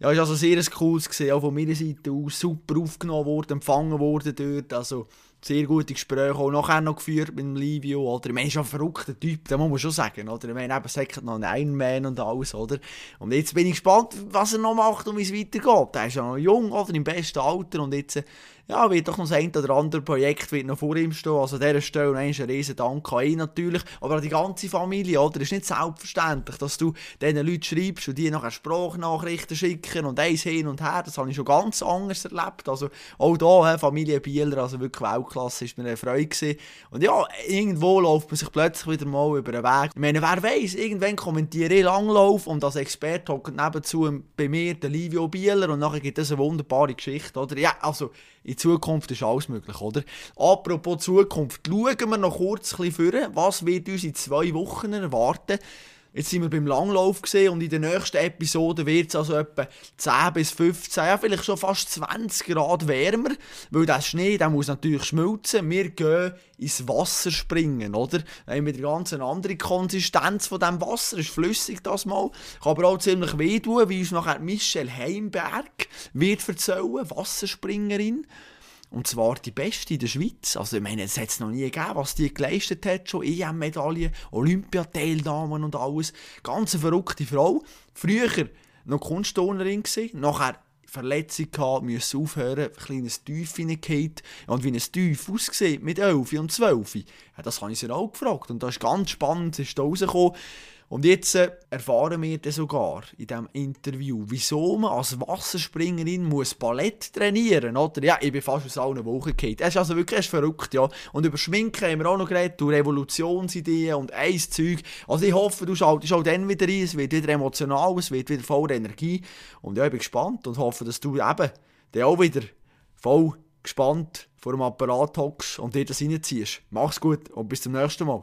Ja, ist also sehr cooles gesehen, auch von meiner Seite aus super aufgenommen worden, empfangen worden dort, also sehr gute Gespräche auch nachher noch geführt mit dem Livio, oder? Ich meine, ist ein verrückter Typ, das muss man schon sagen, oder? Ich meine, eben, hat noch einen Ironman und alles, oder? Und jetzt bin ich gespannt, was er noch macht und wie es weitergeht. Er ist ja noch jung, oder? Im besten Alter und jetzt, ja, wird doch noch das ein oder andere Projekt wird noch vor ihm stehen, also an dieser Stelle noch einmal ein riesen Dank an ihn natürlich, aber an die ganze Familie, oder? Ist nicht selbstverständlich, dass du diesen Leuten schreibst und die nachher Sprachnachrichten schicken und eins hin und her, das habe ich schon ganz anders erlebt, also auch he, Familie Bieler, also wirklich Weltklasse, ist mir eine Freude gewesen. Und ja, irgendwo läuft man sich plötzlich wieder mal über den Weg. Ich meine, wer weiß, irgendwann kommentiere ich Langlauf und als Experte hockt nebenzu bei mir der Livio Bieler und nachher gibt es eine wunderbare Geschichte, oder? Ja, also in Zukunft ist alles möglich, oder? Apropos Zukunft, schauen wir noch kurz ein bisschen vor, was wird uns in zwei Wochen erwarten. Jetzt sind wir beim Langlauf gesehen und in der nächsten Episode wird es also etwa 10 bis 15, ja vielleicht schon fast 20 Grad wärmer, weil der Schnee, der muss natürlich schmelzen. Wir gehen ins Wasser springen, oder? Dann haben wir die ganz eine andere Konsistenz von dem Wasser, ist flüssig das mal. Kann aber auch ziemlich weh tun, wie uns nachher Michelle Heimberg wird erzählen, Wasserspringerin. Und zwar die beste in der Schweiz. Also, ich meine, es hat es noch nie gegeben, was die geleistet hat. Schon EM-Medaillen, Olympiateilnahmen und alles. Ganz eine verrückte Frau. Früher noch Kunstturnerin gewesen. Nachher Verletzung gehabt, müssen aufhören, ein kleines Tief reingehauen. Und wie ein Tief aussieht mit 11 und 12, ja, das habe ich sie auch gefragt. Und das ist ganz spannend, ist da rausgekommen. Und jetzt äh, erfahren wir dann sogar in diesem Interview, wieso man als Wasserspringerin muss Ballett trainieren oder? Ja, ich bin fast aus allen Wochen gefallen. Es ist also wirklich ist verrückt, ja. Und über Schminken haben wir auch noch geredet, durch Revolutionsideen und eins Zeug. Also ich hoffe, du schaltest auch dann wieder ein, es wird wieder emotional, es wird wieder voller Energie. Und ja, ich bin gespannt und hoffe, dass du eben dann auch wieder voll gespannt vor dem Apparat hockst und dir das reinziehst. Mach's gut und bis zum nächsten Mal.